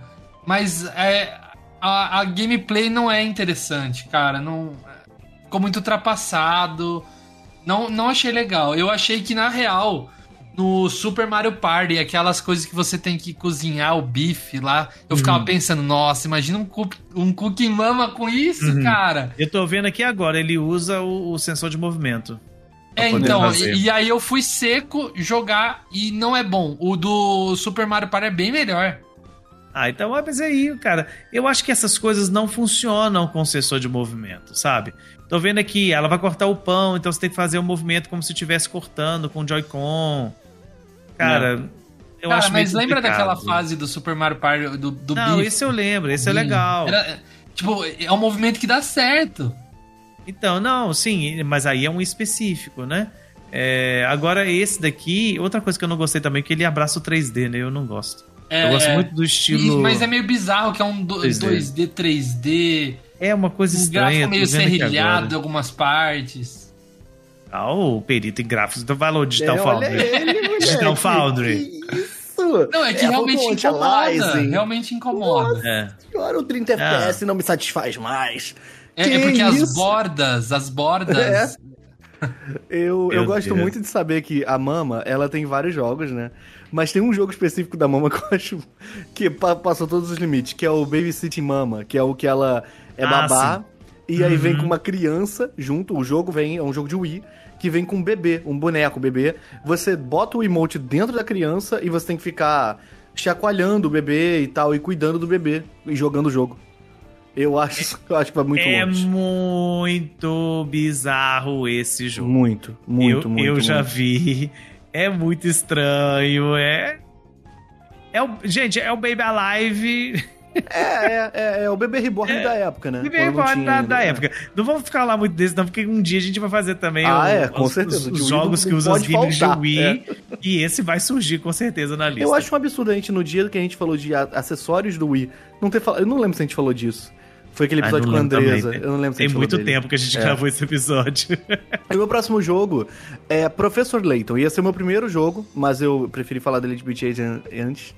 Mas é, a, a gameplay não é interessante, cara. Não, ficou muito ultrapassado. Não, não achei legal. Eu achei que, na real, no Super Mario Party, aquelas coisas que você tem que cozinhar o bife lá, eu ficava Uhum. pensando, nossa, imagina um, um Cookie Mama com isso, Uhum. cara. Eu tô vendo aqui agora, ele usa o, o sensor de movimento. É, então, fazer. e, e aí eu fui seco jogar e não é bom. O do Super Mario Party é bem melhor. Ah, então mas aí, cara, eu acho que essas coisas não funcionam com sensor de movimento, sabe? Tô vendo aqui, ela vai cortar o pão, então você tem que fazer o movimento como se estivesse cortando com o Joy-Con. Cara, eu Cara, acho mas lembra complicado. daquela fase do Super Mario Party do, do Não, bife? esse eu lembro, esse é legal. era- tipo, é um movimento que dá certo. Então, não, sim, mas aí é um específico, né? É, agora, esse daqui, outra coisa que eu não gostei também, é que ele abraça o 3D, né? Eu não gosto. É, eu gosto é. muito do estilo. Mas é meio bizarro que é um do- 3D. 2D, 3D, É uma coisa um estranha. gráfico meio serrilhado em algumas partes. Ah, o perito em gráficos do Valor Digital É, olha Foundry. ele. Digital Foundry. Que isso? Não, é que realmente Photoshop incomoda. Realmente incomoda. É. Agora o 30 FPS não me satisfaz mais. É, é porque as isso? bordas, as bordas. É. Eu, eu gosto Deus. muito de saber que a Mama, ela tem vários jogos, né? Mas tem um jogo específico da Mama que eu acho que pa- passou todos os limites, que é o Babysitting Mama, que é o que ela é Ah, babá, e aí vem Uhum. com uma criança junto, o jogo vem, é um jogo de Wii, que vem com um bebê, um boneco, bebê. Você bota o emote dentro da criança e você tem que ficar chacoalhando o bebê e tal, e cuidando do bebê, e jogando o jogo. Eu acho, eu acho que vai muito é longe. muito bizarro esse jogo. Muito, muito, eu, muito. Eu já muito. vi. É muito estranho. É. É o, gente, é o Baby Alive. É, é, é, é o bebê reborn da época, né? Alive tinha da, da época. Não vamos ficar lá muito desse, não, porque um dia a gente vai fazer também Ah, o- é, com os, certeza. os- os jogos que usam pode gimmicks de Wii. é. E esse vai surgir com certeza na lista. Eu acho um absurdo a gente, no dia que a gente falou de acessórios do Wii, não ter falado. Eu não lembro se a gente falou disso. Foi aquele Ah, episódio não com a Andresa. também. Eu não lembro Tem muito dele. tempo que a gente É. gravou esse episódio. E o meu próximo jogo é Professor Layton. Ia ser o meu primeiro jogo, mas eu preferi falar dele de Beat Agent antes.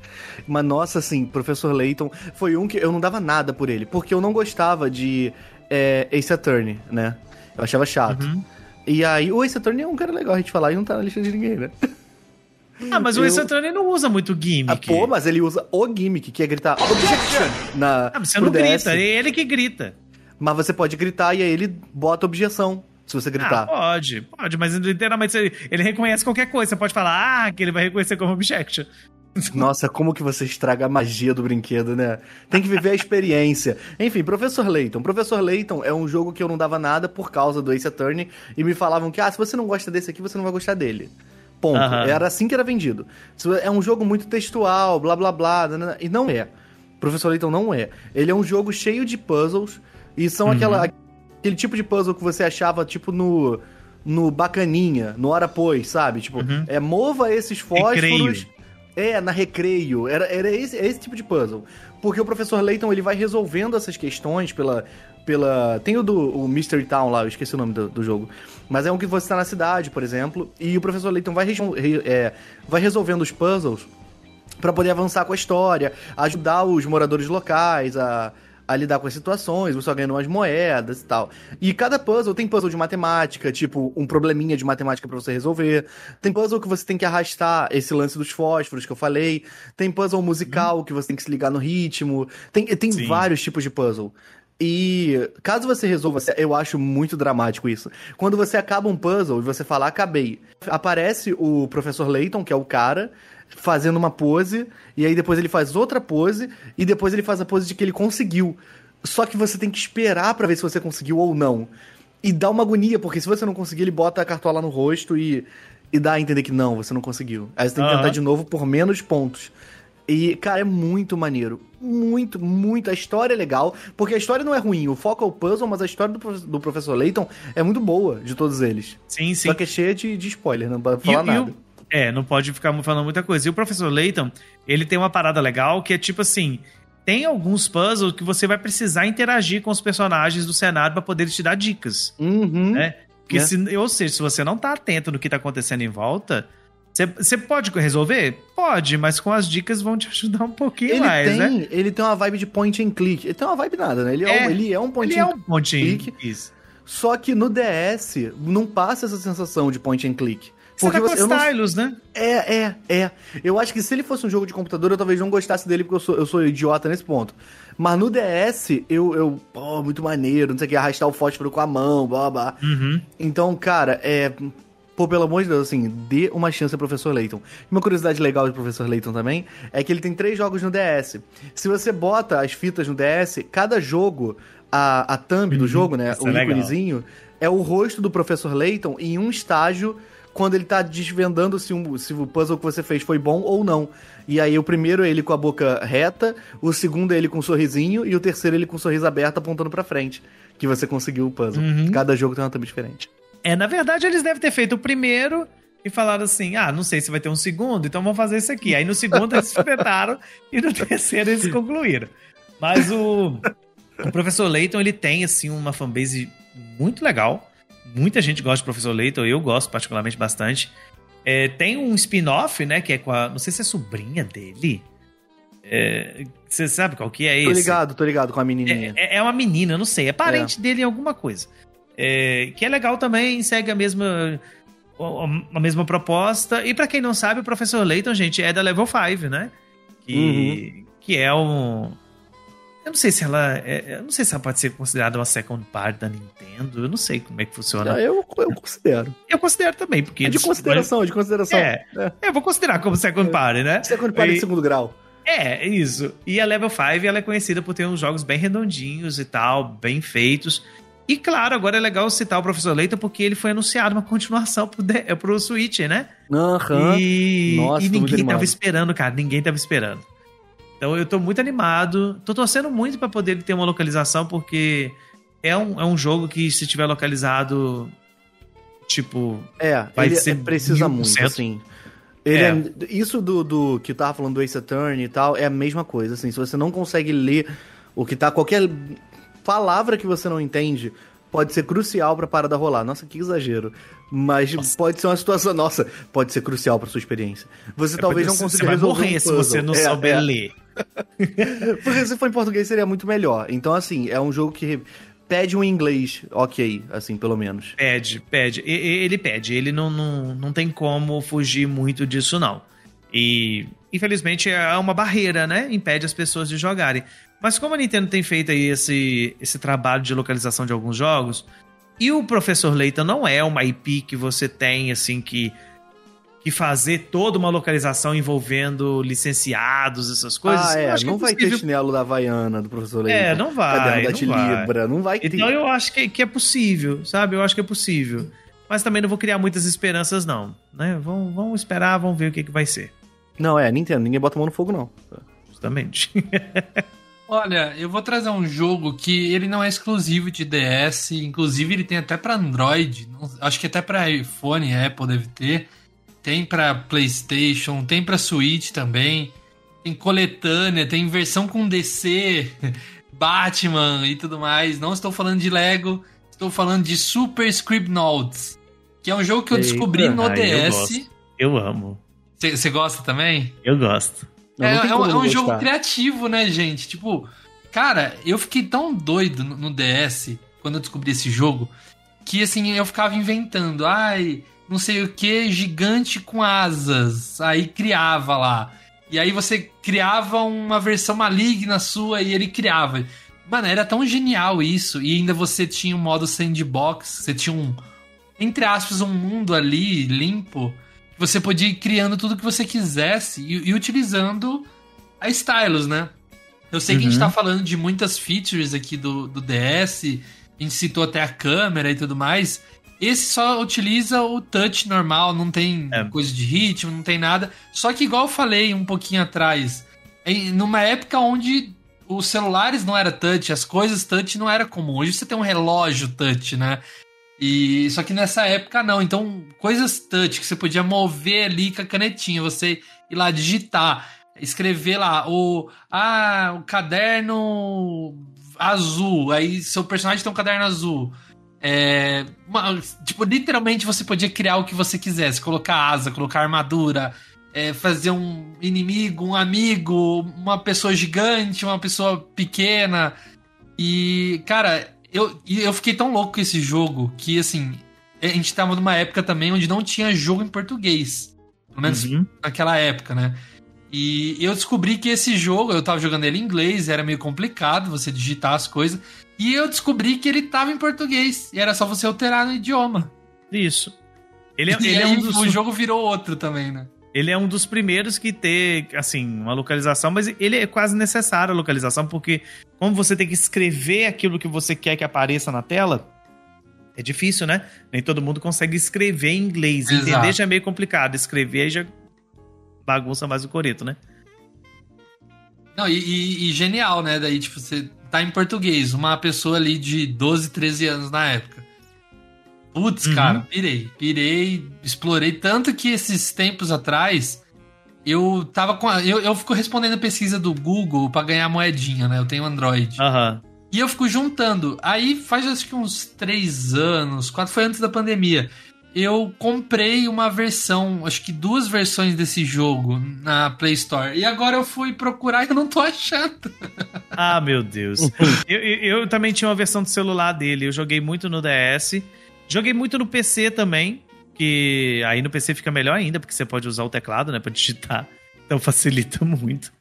Mas nossa, assim, Professor Layton foi um que eu não dava nada por ele, porque eu não gostava de é, Ace Attorney, né? Eu achava chato. Uhum. E aí, o Ace Attorney é um cara legal a gente falar e não tá na lista de ninguém, né? Ah, mas o Eu- Ace Attorney não usa muito gimmick. Ah, pô, mas ele usa o gimmick, que é gritar objection na, Ah, mas você não DS. grita, é ele que grita. Mas você pode gritar e aí ele bota objeção, se você Ah, gritar. pode, pode, mas literalmente ele, ele reconhece qualquer coisa. Você pode falar, ah, que ele vai reconhecer como objection. Nossa, como que você estraga a magia do brinquedo, né? Tem que viver a experiência. Enfim, Professor Layton. Professor Layton é um jogo que eu não dava nada por causa do Ace Attorney e me falavam que, ah, se você não gosta desse aqui, você não vai gostar dele. Ponto. Aham. Era assim que era vendido. É um jogo muito textual, blá blá blá, nanana, e não é. Professor Layton não é. Ele é um jogo cheio de puzzles e são aquela, aquele tipo de puzzle que você achava, tipo, no, no Bacaninha, no Hora Pois, sabe? Tipo, é mova esses fósforos... Recreio. É, na recreio. Era, era esse, é esse tipo de puzzle. Porque o professor Layton ele vai resolvendo essas questões pela. pela tem o do o Mystery Town lá, eu esqueci o nome do, do jogo. Mas é um que você está na cidade, por exemplo. E o professor Layton vai, é, vai resolvendo os puzzles pra poder avançar com a história, ajudar os moradores locais a, a lidar com as situações, você vai ganhando umas moedas e tal. E cada puzzle tem puzzle de matemática, tipo um probleminha de matemática pra você resolver. Tem puzzle que você tem que arrastar esse lance dos fósforos que eu falei. Tem puzzle musical que você tem que se ligar no ritmo. Tem, tem Sim. vários tipos de puzzle. E caso você resolva, eu acho muito dramático isso. Quando você acaba um puzzle e você fala, acabei, aparece o professor Layton, que é o cara, fazendo uma pose, e aí depois ele faz outra pose, e depois ele faz a pose de que ele conseguiu. Só que você tem que esperar pra ver se você conseguiu ou não. E dá uma agonia, porque se você não conseguir, ele bota a cartola no rosto e, e dá a entender que não, você não conseguiu. Aí você tem que Aham. tentar de novo por menos pontos. E, cara, é muito maneiro. Muito, muito. A história é legal, porque a história não é ruim. O foco é o puzzle, mas a história do, do professor Layton é muito boa, de todos eles. Sim, sim. Só que é cheia de, de spoiler, não E- falar e nada. o- é, não pode ficar falando muita coisa. E o professor Layton, ele tem uma parada legal que é tipo assim: tem alguns puzzles que você vai precisar interagir com os personagens do cenário pra poder te dar dicas. Uhum. né? Porque Né? se, ou seja, se você não tá atento no que tá acontecendo em volta, você- pode resolver? Pode, mas com as dicas vão te ajudar um pouquinho Ele, mais, tem, né? ele tem uma vibe de point and click. Ele tem uma vibe nada, né? Ele é, É, um, ele é um point Ele and é um pontinho. clique. Isso. Só que no DS não passa essa sensação de point and click. Você tá com eu não- stylus, né? É, é, é. Eu acho que se ele fosse um jogo de computador, eu talvez não gostasse dele, porque eu sou, eu sou idiota nesse ponto. Mas no DS, eu, eu, pô, muito maneiro, não sei o que, arrastar o fósforo com a mão, blá blá. Uhum. Então, cara, é. Pô, pelo amor de Deus, assim, dê uma chance ao Professor Layton. Uma curiosidade legal do Professor Layton também é que ele tem três jogos no DS. Se você bota as fitas no DS, cada jogo, a, a thumb do jogo, né? isso O é íconezinho, é o rosto do Professor Layton em um estágio quando ele tá desvendando se, um, se o puzzle que você fez foi bom ou não. E aí o primeiro é ele com a boca reta, o segundo é ele com um sorrisinho e o terceiro é ele com o sorriso aberto apontando pra frente. Que você conseguiu o puzzle. Uhum. Cada jogo tem uma thumb diferente. É, na verdade, eles devem ter feito o primeiro e falaram assim: ah, não sei se vai ter um segundo, então vamos fazer isso aqui. Aí no segundo eles espetaram e no terceiro eles concluíram. Mas o, o professor Layton, ele tem, assim, uma fanbase muito legal. Muita gente gosta do professor Layton, eu gosto particularmente bastante. É, tem um spin-off, né, que é com a. Não sei se é sobrinha dele. É, você sabe qual que é esse? Tô ligado, tô ligado com a menininha. É, é- é uma menina, eu não sei. É parente dele em alguma coisa. É, que é legal também, segue a mesma, a, mesma proposta. E pra quem não sabe, o Professor Layton, gente, é da Level 5, né? Que, que é um... Eu não sei se ela... é- eu não sei se ela pode ser considerada uma second part da Nintendo. Eu não sei como é que funciona. Ah, eu, eu considero. Eu considero também, porque... É de consideração, é de consideração. É. Eu vou considerar como second party, né? É quando para E- de segundo grau. é, é isso. E a Level 5 ela é conhecida por ter uns jogos bem redondinhos e tal, bem feitos. E claro, agora é legal citar o Professor Layton porque ele foi anunciado uma continuação pro, D- eh, pro Switch, né? Aham. E, Nossa, e ninguém animado. tava esperando, cara. Ninguém tava esperando. Então eu tô muito animado. Tô torcendo muito pra poder ter uma localização, porque é um, é um jogo que, se tiver localizado, tipo. É, Vai ele ser é- precisa 1000%. muito, assim. É. é- isso do, do que eu tava falando do Ace Attorney e tal, é a mesma coisa, assim. Se você não consegue ler o que tá... Qualquer palavra que você não entende pode ser crucial pra parada rolar. Nossa, que exagero. Mas pode ser uma situação... Nossa, pode ser crucial pra sua experiência. Você talvez não você consiga vai resolver morrer um se você não É, souber é. ler. Porque se for em português seria muito melhor. Então, assim, é um jogo que pede um inglês, ok, assim, pelo menos. Pede, pede. E- Ele pede. Ele não, não, não tem como fugir muito disso, não. E, infelizmente, é uma barreira, né? Impede as pessoas de jogarem. Mas como a Nintendo tem feito aí esse, esse trabalho de localização de alguns jogos, e o Professor Layton não é uma IP que você tem, assim, que, que fazer toda uma localização envolvendo licenciados, essas coisas. ah, eu é, acho que não vai possível. ter chinelo da Havaiana do professor É, Layton. não vai, Caderno da não vai. Não vai ter. Então eu acho que, que é possível, sabe? Eu acho que é possível. Mas também não vou criar muitas esperanças, não. Né? Vamos, vamos esperar, vamos ver o que, que vai ser. Não, é, Nintendo, ninguém bota a mão no fogo, não. Justamente. Olha, eu vou trazer um jogo que ele não é exclusivo de DS, inclusive ele tem até pra Android, não- acho que até pra iPhone, Apple deve ter. Tem pra PlayStation, tem pra Switch também. Tem coletânea, tem versão com DC, Batman e tudo mais. Não estou falando de Lego, estou falando de Super Scribnauts, que é um jogo que eu Eita. descobri no Ah, eu DS. gosto. Eu amo. Você gosta também? Eu gosto. Não, é, não é um, é um jogo criativo, né, gente? Tipo, cara, eu fiquei tão doido no, no DS quando eu descobri esse jogo que assim eu ficava inventando, ai, não sei o que, gigante com asas. Aí criava lá. E aí você criava uma versão maligna sua e ele criava. Mano, era tão genial isso. E ainda você tinha um modo sandbox, você tinha um, entre aspas, um mundo ali limpo. que Você podia ir criando tudo que você quisesse e, e utilizando a Stylus, né? Eu sei que a gente Uhum. tá falando de muitas features aqui do, do DS, a gente citou até a câmera e tudo mais. Esse só utiliza o touch normal, não tem É. coisa de ritmo, não tem nada. Só que, igual eu falei um pouquinho atrás, em, numa época onde os celulares não era touch, as coisas touch não era comum. Hoje você tem um relógio touch, né? E só que nessa época não. Então, coisas touch que você podia mover ali com a canetinha, você ir lá digitar, escrever lá o ah, o caderno azul, aí seu personagem tem um caderno azul. É, uma- tipo, literalmente você podia criar o que você quisesse, colocar asa, colocar armadura, é, fazer um inimigo, um amigo, uma pessoa gigante, uma pessoa pequena. E, cara, eu, eu fiquei tão louco com esse jogo que, assim, a gente tava numa época também onde não tinha jogo em português. Pelo menos Uhum. naquela época, né? E eu descobri que esse jogo, eu tava jogando ele em inglês, era meio complicado você digitar as coisas. E eu descobri que ele tava em português. E era só você alterar no idioma. Isso. Ele é, ele é um dos, o jogo virou outro também, né? ele é um dos primeiros que ter, assim, uma localização, mas ele é quase necessário a localização, porque como você tem que escrever aquilo que você quer que apareça na tela, é difícil, né? Nem todo mundo consegue escrever em inglês. Exato. Entender já é meio complicado. Escrever já bagunça mais o coreto, né? Não, e, e- e genial, né? Daí, tipo, você tá em português, uma pessoa ali de 12, 13 anos na época. Putz, Uhum. cara, pirei, pirei, explorei tanto que esses tempos atrás eu tava com. a- eu, eu fico respondendo a pesquisa do Google pra ganhar moedinha, né? Eu tenho Android. Aham. E eu fico juntando. Aí faz acho que uns três anos, quatro foi antes da pandemia. Eu comprei uma versão, acho que duas versões desse jogo na Play Store. E agora eu fui procurar e eu não tô achando. Ah, meu Deus. eu, eu, eu também tinha uma versão do celular dele. Eu joguei muito no DS. Joguei muito no PC também. Que aí no PC fica melhor ainda, porque você pode usar o teclado, né, pra digitar. Então facilita muito.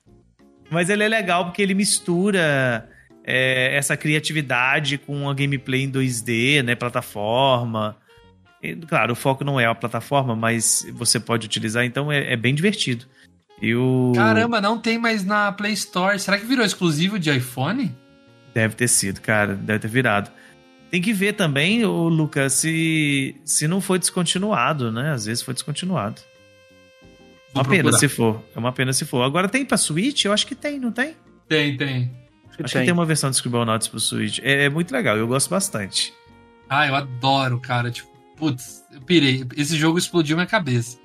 Mas ele é legal porque ele mistura é, essa criatividade com a gameplay em 2D, né, plataforma. Claro, o foco não é a plataforma, mas você pode utilizar, então é, é bem divertido. E o... Caramba, não tem mais na Play Store. Será que virou exclusivo de iPhone? Deve ter sido, cara. Deve ter virado. Tem que ver também, ô Lucas, se, se não foi descontinuado, né? Às vezes foi descontinuado. Vou uma pena procurar. se for. É uma pena se for. Agora tem pra Switch? Eu acho que tem, não tem? Tem, tem. Acho que tem uma versão de Scribblenauts pro Switch. É, é muito legal, eu gosto bastante. Ah, eu adoro, cara. Tipo, putz, eu pirei. Esse jogo explodiu minha cabeça.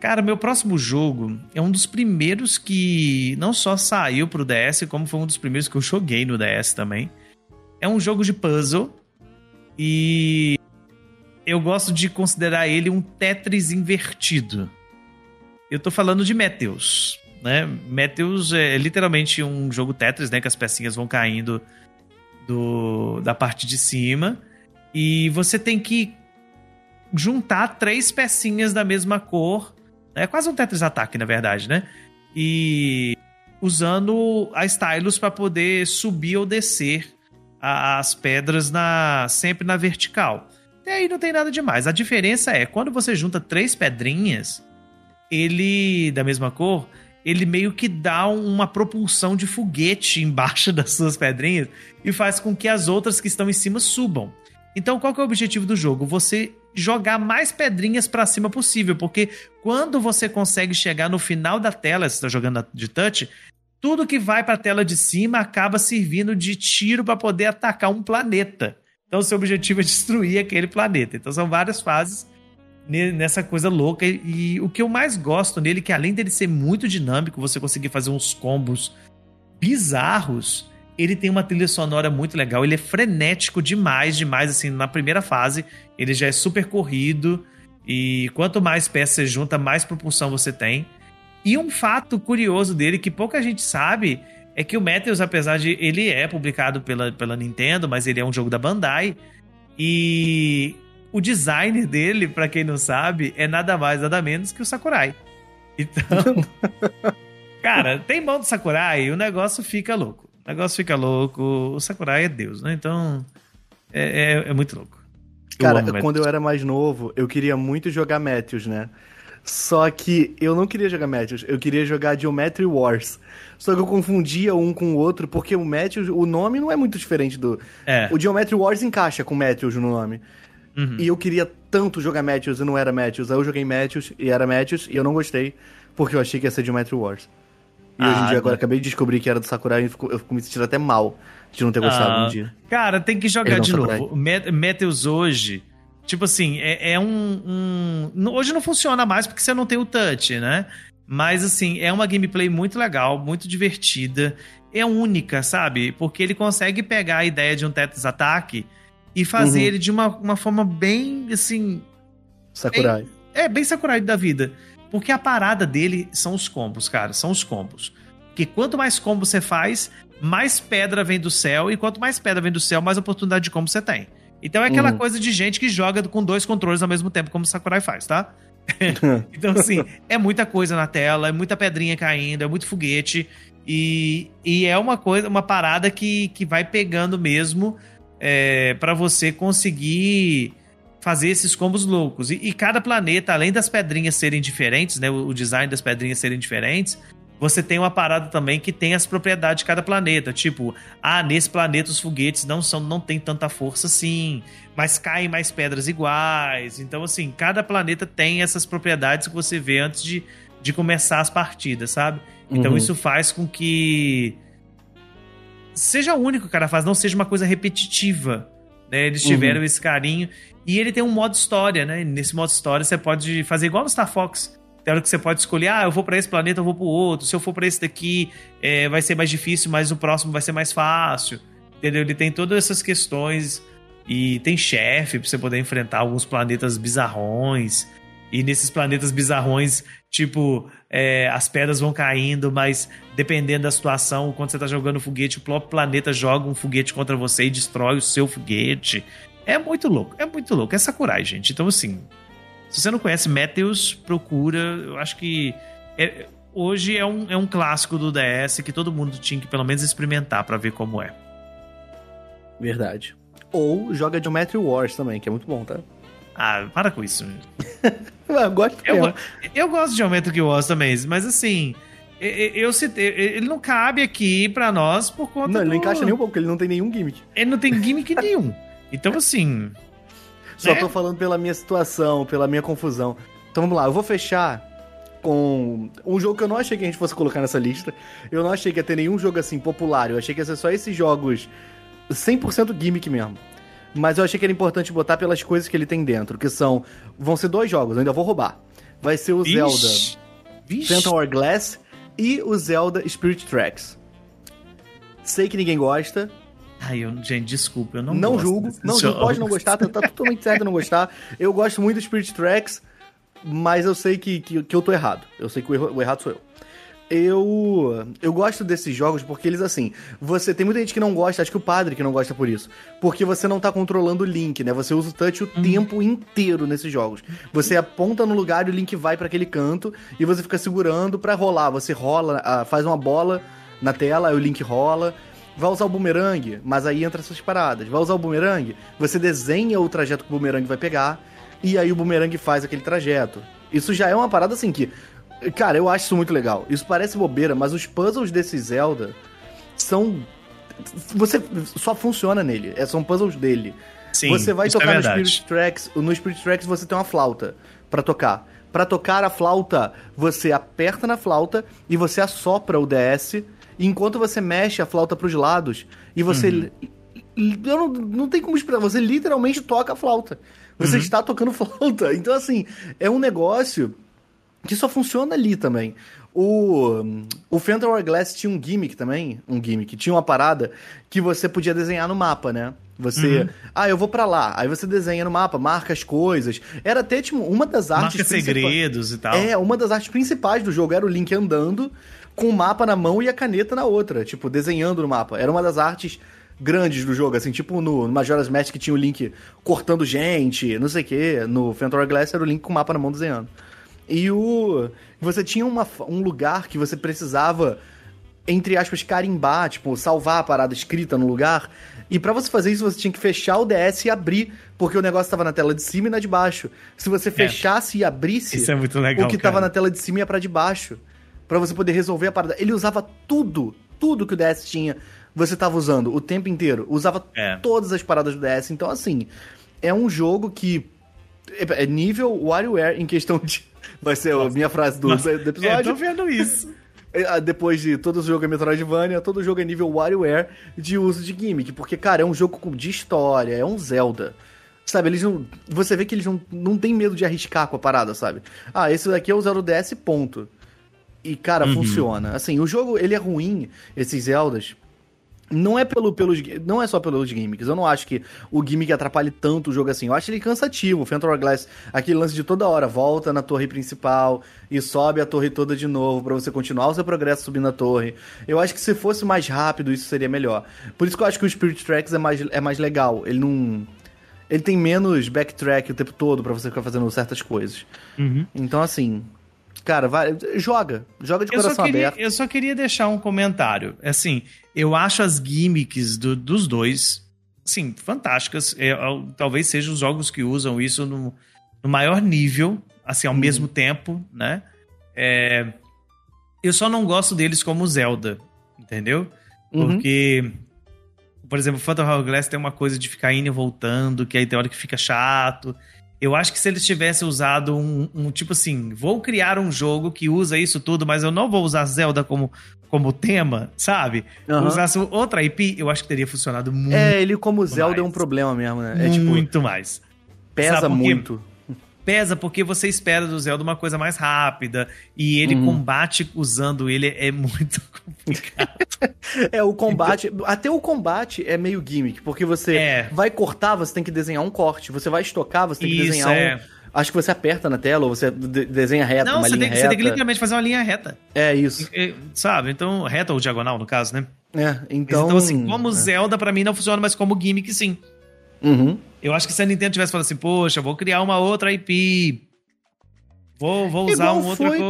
Cara, meu próximo jogo é um dos primeiros que não só saiu pro DS, como foi um dos primeiros que eu joguei no DS também. É um jogo de puzzle e eu gosto de considerar ele um Tetris invertido. Eu tô falando de Meteos, né? Meteos é literalmente um jogo Tetris, né? Que as pecinhas vão caindo do, da parte de cima. E você tem que juntar três pecinhas da mesma cor. É quase um Tetris Attack, na verdade, né? E usando a stylus para poder subir ou descer as pedras na sempre na vertical. E aí não tem nada demais. A diferença é, quando você junta três pedrinhas, ele, da mesma cor, ele meio que dá uma propulsão de foguete embaixo das suas pedrinhas e faz com que as outras que estão em cima subam. Então, qual que é o objetivo do jogo? Você jogar mais pedrinhas para cima possível, porque quando você consegue chegar no final da tela, se está jogando de touch, tudo que vai para a tela de cima acaba servindo de tiro para poder atacar um planeta. Então, seu objetivo é destruir aquele planeta. Então, são várias fases nessa coisa louca. E, o que eu mais gosto nele, que além dele ser muito dinâmico, você conseguir fazer uns combos bizarros, ele tem uma trilha sonora muito legal. Ele é frenético demais, demais. Assim, na primeira fase, ele já é super corrido. E quanto mais peças você junta, mais propulsão você tem. E um fato curioso dele, que pouca gente sabe, é que o Meteos, apesar de ele é publicado pela, pela Nintendo, mas ele é um jogo da Bandai. E o design dele, para quem não sabe, é nada mais, nada menos que o Sakurai. Então, cara, tem mão do Sakurai, o negócio fica louco. O negócio fica louco. O Sakurai é Deus, né? Então, é, é, é muito louco. Cara, eu quando eu era mais novo, eu queria muito jogar Meteos, né? Só que eu não queria jogar Meteos, eu queria jogar Geometry Wars. Só que eu confundia um com o outro, porque o Meteos, o nome não é muito diferente do. É. O Geometry Wars encaixa com Meteos no nome. Uhum. E eu queria tanto jogar Matthews e não era Matthews. Aí eu joguei Matthews e era Matthews e eu não gostei, porque eu achei que ia ser de Metro Wars. E ah, hoje em dia, agora, acabei de descobrir que era do Sakurai e eu fico, eu fico me sentindo até mal de não ter gostado ah, um dia. Cara, tem que jogar de Sakurai. novo. Matthews hoje, tipo assim, é, é um, um, Hoje não funciona mais porque você não tem o touch, né? Mas, assim, é uma gameplay muito legal, muito divertida. É única, sabe? Porque ele consegue pegar a ideia de um Tetris Attack e fazer uhum. ele de uma, uma forma bem, assim... Sakurai. Bem, é, bem Sakurai da vida. Porque a parada dele são os combos, cara, são os combos. Porque quanto mais combo você faz, mais pedra vem do céu, e quanto mais pedra vem do céu, mais oportunidade de combo você tem. Então é aquela uhum. coisa de gente que joga com dois controles ao mesmo tempo, como o Sakurai faz, tá? então, assim, é muita coisa na tela, é muita pedrinha caindo, é muito foguete. E, e é uma coisa, uma parada que, que vai pegando mesmo é, para você conseguir fazer esses combos loucos. E, e, cada planeta, além das pedrinhas serem diferentes, né, o, o design das pedrinhas serem diferentes, você tem uma parada também que tem as propriedades de cada planeta. Tipo, ah, nesse planeta os foguetes não são, não tem tanta força assim, mas caem mais pedras iguais. Então, assim, cada planeta tem essas propriedades que você vê antes de, de começar as partidas, sabe? Então, uhum. isso faz com que seja único cara faz, não seja uma coisa repetitiva. Né? Eles tiveram uhum. esse carinho. E ele tem um modo história, né? Nesse modo história você pode fazer igual no Star Fox. Tem hora que você pode escolher, ah, eu vou para esse planeta, eu vou pro outro. Se eu for para esse daqui, é, vai ser mais difícil, mas o próximo vai ser mais fácil. Entendeu? Ele tem todas essas questões. E tem chefe pra você poder enfrentar alguns planetas bizarrões. E nesses planetas bizarrões, tipo, é, as pedras vão caindo, mas dependendo da situação, quando você tá jogando foguete, o próprio planeta joga um foguete contra você e destrói o seu foguete. É muito louco, é muito louco. É Sakurai, gente. Então, assim, se você não conhece Meteos, procura. Eu acho que é, hoje é um, é um clássico do DS que todo mundo tinha que pelo menos experimentar para ver como é. Verdade. Ou joga Geometry Wars também, que é muito bom, tá? Ah, para com isso. eu gosto eu, eu gosto de Geometric Wars também, mas assim, eu citei, ele não cabe aqui pra nós por conta Não, ele não encaixa nenhum pouco, porque ele não tem nenhum gimmick. Ele não tem gimmick nenhum. Então, assim... Só né? tô falando pela minha situação, pela minha confusão. Então vamos lá, eu vou fechar com um jogo que eu não achei que a gente fosse colocar nessa lista. Eu não achei que ia ter nenhum jogo assim popular. Eu achei que ia ser só esses jogos 100% gimmick mesmo mas eu achei que era importante botar pelas coisas que ele tem dentro, que são. Vão ser dois jogos, eu ainda vou roubar. Vai ser o Vixe. Zelda Vixe. Phantom Hourglass e o Zelda Spirit Tracks. Sei que ninguém gosta. Ai, eu, gente, desculpa, eu não Não julgo, não julgo, pode não gostar, tá, tá totalmente certo não gostar. Eu gosto muito do Spirit Tracks, mas eu sei que, que, que, eu tô errado. Eu sei que o, erro, o errado sou eu. Eu eu gosto desses jogos porque eles assim, você tem muita gente que não gosta, acho que o padre que não gosta por isso, porque você não tá controlando o link, né? Você usa o touch o Uhum. tempo inteiro nesses jogos. Você aponta no lugar e o link vai pra aquele canto e você fica segurando pra rolar. Você rola, ah, faz uma bola na tela, aí o link rola. Vai usar o boomerang, mas aí entra essas paradas. Vai usar o boomerang, você desenha o trajeto que o boomerang vai pegar e aí o boomerang faz aquele trajeto. Isso já é uma parada assim que Cara, eu acho isso muito legal. Isso parece bobeira, mas os puzzles desse Zelda são. Você só funciona nele. É, são puzzles dele. Sim, você vai é tocar no verdade. Spirit Tracks. No Spirit Tracks você tem uma flauta pra tocar. Pra tocar a flauta, você aperta na flauta e você assopra o DS. E enquanto você mexe a flauta pros lados e você. Uhum. Eu não, não tem como explicar. Você literalmente toca a flauta. Você Uhum. está tocando flauta. Então, assim, é um negócio que só funciona ali também. O, o Phantom Hourglass tinha um gimmick também, um gimmick, tinha uma parada que você podia desenhar no mapa, né? Você, Uhum. ah, eu vou pra lá, aí você desenha no mapa, marca as coisas. Era até tipo uma das artes Marca segredos e tal. É, uma das artes principais do jogo era o Link andando com o mapa na mão e a caneta na outra, tipo, desenhando no mapa. Era uma das artes grandes do jogo, assim, tipo no, no Majora's Mask que tinha o Link cortando gente, não sei o quê. No Phantom Hourglass era o Link com o mapa na mão desenhando. E o você tinha uma, um lugar que você precisava entre aspas carimbar, tipo, salvar a parada escrita no lugar. E pra você fazer isso você tinha que fechar o DS e abrir, porque o negócio tava na tela de cima e na de baixo. Se você fechasse e abrisse, Isso é muito legal, o que tava cara. na tela de cima ia pra de baixo. Pra você poder resolver a parada. Ele usava tudo, tudo que o DS tinha, você tava usando o tempo inteiro. Usava É. todas as paradas do DS. Então, assim, é um jogo que é é nível WarioWare em questão de. Vai ser a minha frase do, Nossa, do É, episódio. tô vendo isso. É, Depois de todo jogo é Metroidvania, todo jogo é nível WarioWare de uso de gimmick. Porque, cara, é um jogo de história, é um Zelda. Sabe, eles não. Você vê que eles não, não tem medo de arriscar com a parada, sabe? Ah, esse daqui é o Zelda DS, ponto. E, cara, funciona. Assim, o jogo, ele é ruim, esses Zeldas. Não é pelo, pelos, não é só pelos gimmicks. Eu não acho que o gimmick atrapalhe tanto o jogo assim. Eu acho ele cansativo. O Phantom Hourglass, aquele lance de toda hora, volta na torre principal e sobe a torre toda de novo pra você continuar o seu progresso subindo a torre. Eu acho que se fosse mais rápido, isso seria melhor. Por isso que eu acho que o Spirit Tracks é mais, é mais legal. Ele não. Ele tem menos backtrack o tempo todo pra você ficar fazendo certas coisas. Uhum. Então, assim. Cara, vai, joga. Joga de Eu coração queria, aberto. eu só queria deixar um comentário. Assim, eu acho as gimmicks do- dos dois, sim, fantásticas. É, é, talvez sejam os jogos que usam isso no, no maior nível, assim, ao Uhum. mesmo tempo, né? É, eu só não gosto deles como Zelda, entendeu? Uhum. Porque, por exemplo, Phantom Hourglass tem uma coisa de ficar indo e voltando, que aí tem hora que fica chato. Eu acho que se eles tivessem usado um, um tipo assim, vou criar um jogo que usa isso tudo, mas eu não vou usar Zelda como, como tema, sabe? Aham. Usasse outra IP, eu acho que teria funcionado muito, É, ele como Zelda é um problema mesmo, né? É tipo, muito mais. pesa muito. Pesa porque você espera do Zelda uma coisa mais rápida e ele Uhum. combate usando ele é muito complicado. É, o combate. Até o combate é meio gimmick, porque você É. vai cortar, você tem que desenhar um corte. Você vai estocar, você tem que Isso, desenhar é. um. Acho que você aperta na tela, ou você de- desenha reto, não, uma você linha tem, reta. você tem que literalmente fazer uma linha reta. É isso. É, Sabe? Então, reta ou diagonal, no caso, né? É, então. Então, assim, como é. Zelda, pra mim, não funciona, mas como gimmick, sim. Uhum. Eu acho que se a Nintendo tivesse falado assim, poxa, vou criar uma outra IP. Vou, vou usar Igual um outra coisa. com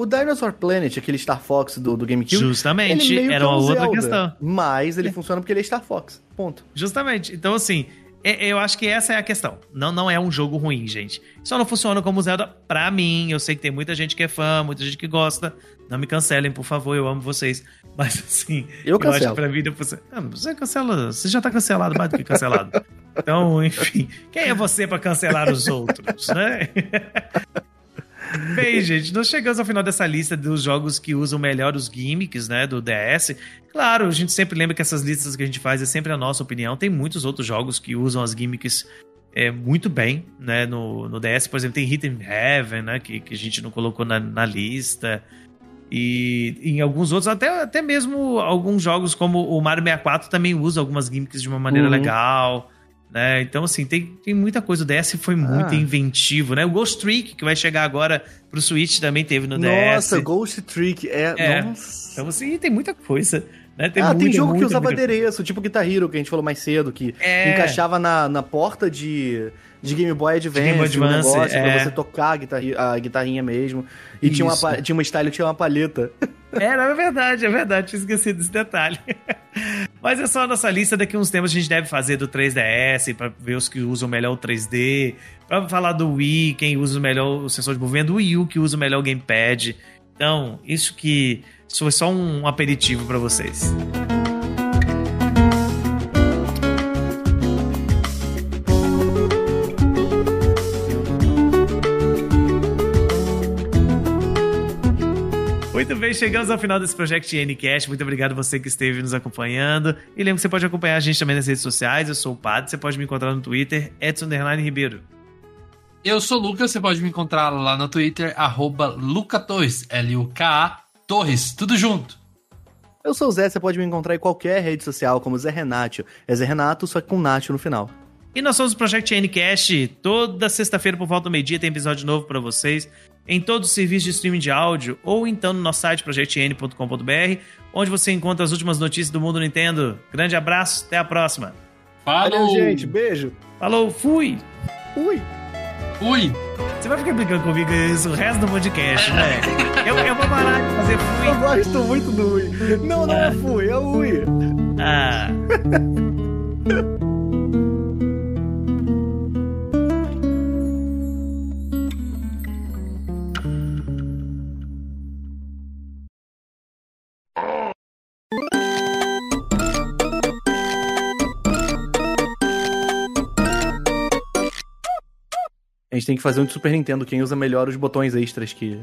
o, Dinosaur Planet, aquele Star Fox do, do GameCube. Justamente, era que é uma um outra Zelda, questão. Mas ele funciona porque ele é Star Fox. Ponto. Justamente. Então, assim, é- eu acho que essa é a questão. Não, não é um jogo ruim, gente. Só não funciona como Zelda pra mim. Eu sei que tem muita gente que é fã, muita gente que gosta. Não me cancelem, por favor, eu amo vocês. Mas, assim, Eu acho cancelo. que pra mim, depois... Ah, você cancela... Você já tá cancelado mais do que cancelado. Então, enfim, quem é você pra cancelar os outros, né? Bem, gente, nós chegamos ao final dessa lista dos jogos que usam melhor os gimmicks, né, do DS. Claro, a gente sempre lembra que essas listas que a gente faz é sempre a nossa opinião. Tem muitos outros jogos que usam as gimmicks é, muito bem, né, no, no DS. Por exemplo, tem Hidden Heaven, né, que, que a gente não colocou na, na lista. E em alguns outros, até, até mesmo alguns jogos como o Mario 64 também usa algumas gimmicks de uma maneira Uhum. legal, Né? Então, assim, tem, tem muita coisa. O DS foi muito Ah. inventivo, né? O Ghost Trick, que vai chegar agora pro Switch, também teve no Nossa, DS. Ghost Trick. É, É. Nossa. Então, assim, tem muita coisa. Né? Tem ah, tem muita, jogo que muita, usava muita adereço, tipo Guitar Hero, que a gente falou mais cedo, que É. encaixava na, na porta de, de Game Boy Advance, Game Boy um Advance, negócio é. pra você tocar a, guitarri- a guitarrinha mesmo. E tinha uma, tinha uma style, tinha uma palheta. Era, é verdade, é verdade. Tinha esquecido desse detalhe. Mas é só a nossa lista. Daqui uns tempos a gente deve fazer do 3DS pra ver os que usam melhor o 3D. Pra falar do Wii, quem usa melhor o sensor de movimento. Do Wii U, que usa melhor o Gamepad. Então, isso que... Isso foi só um aperitivo pra vocês. Muito bem, chegamos ao final desse Project Ncast. Muito obrigado você que esteve nos acompanhando. E lembra que você pode acompanhar a gente também nas redes sociais. Eu sou o Padre, você pode me encontrar no Twitter, Edson Ribeiro. Eu sou o Lucas, você pode me encontrar lá no Twitter, arroba Lucatorres, L-U-K-A Torres, tudo junto. Eu sou o Zé, você pode me encontrar em qualquer rede social, como Zé Renato. É Zé Renato, só que com Nath no final. E nós somos o Project Ncast. Toda sexta-feira, por volta do meio-dia, tem episódio novo pra vocês. Em todos os serviços de streaming de áudio, ou então no nosso site, projectn.com.br, onde você encontra as últimas notícias do mundo Nintendo. Grande abraço, até a próxima. Valeu, Falou! gente. Beijo. Falou, fui! Ui. Fui! Você vai ficar brincando comigo isso o resto do podcast, né? Eu, eu vou parar de fazer Eu fui. gosto muito do Ui. Não, não é Fui, é o Ui. Ah. A gente tem que fazer um de Super Nintendo, quem usa melhor os botões extras que,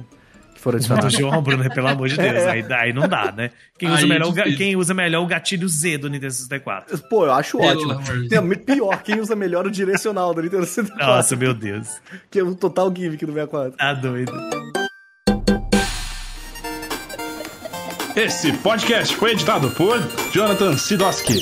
que foram adicionados. João Bruno, né? pelo amor de Deus. Aí, aí não dá, né? Quem usa, Aí é melhor, o quem usa melhor o gatilho Z do Nintendo 64? Pô, eu acho Pelo ótimo. pior, quem usa melhor o direcional do Nintendo 64, Nossa, meu Deus. que é o total gimmick do 64. Tá doido. Esse podcast foi editado por Jonathan Sidoski.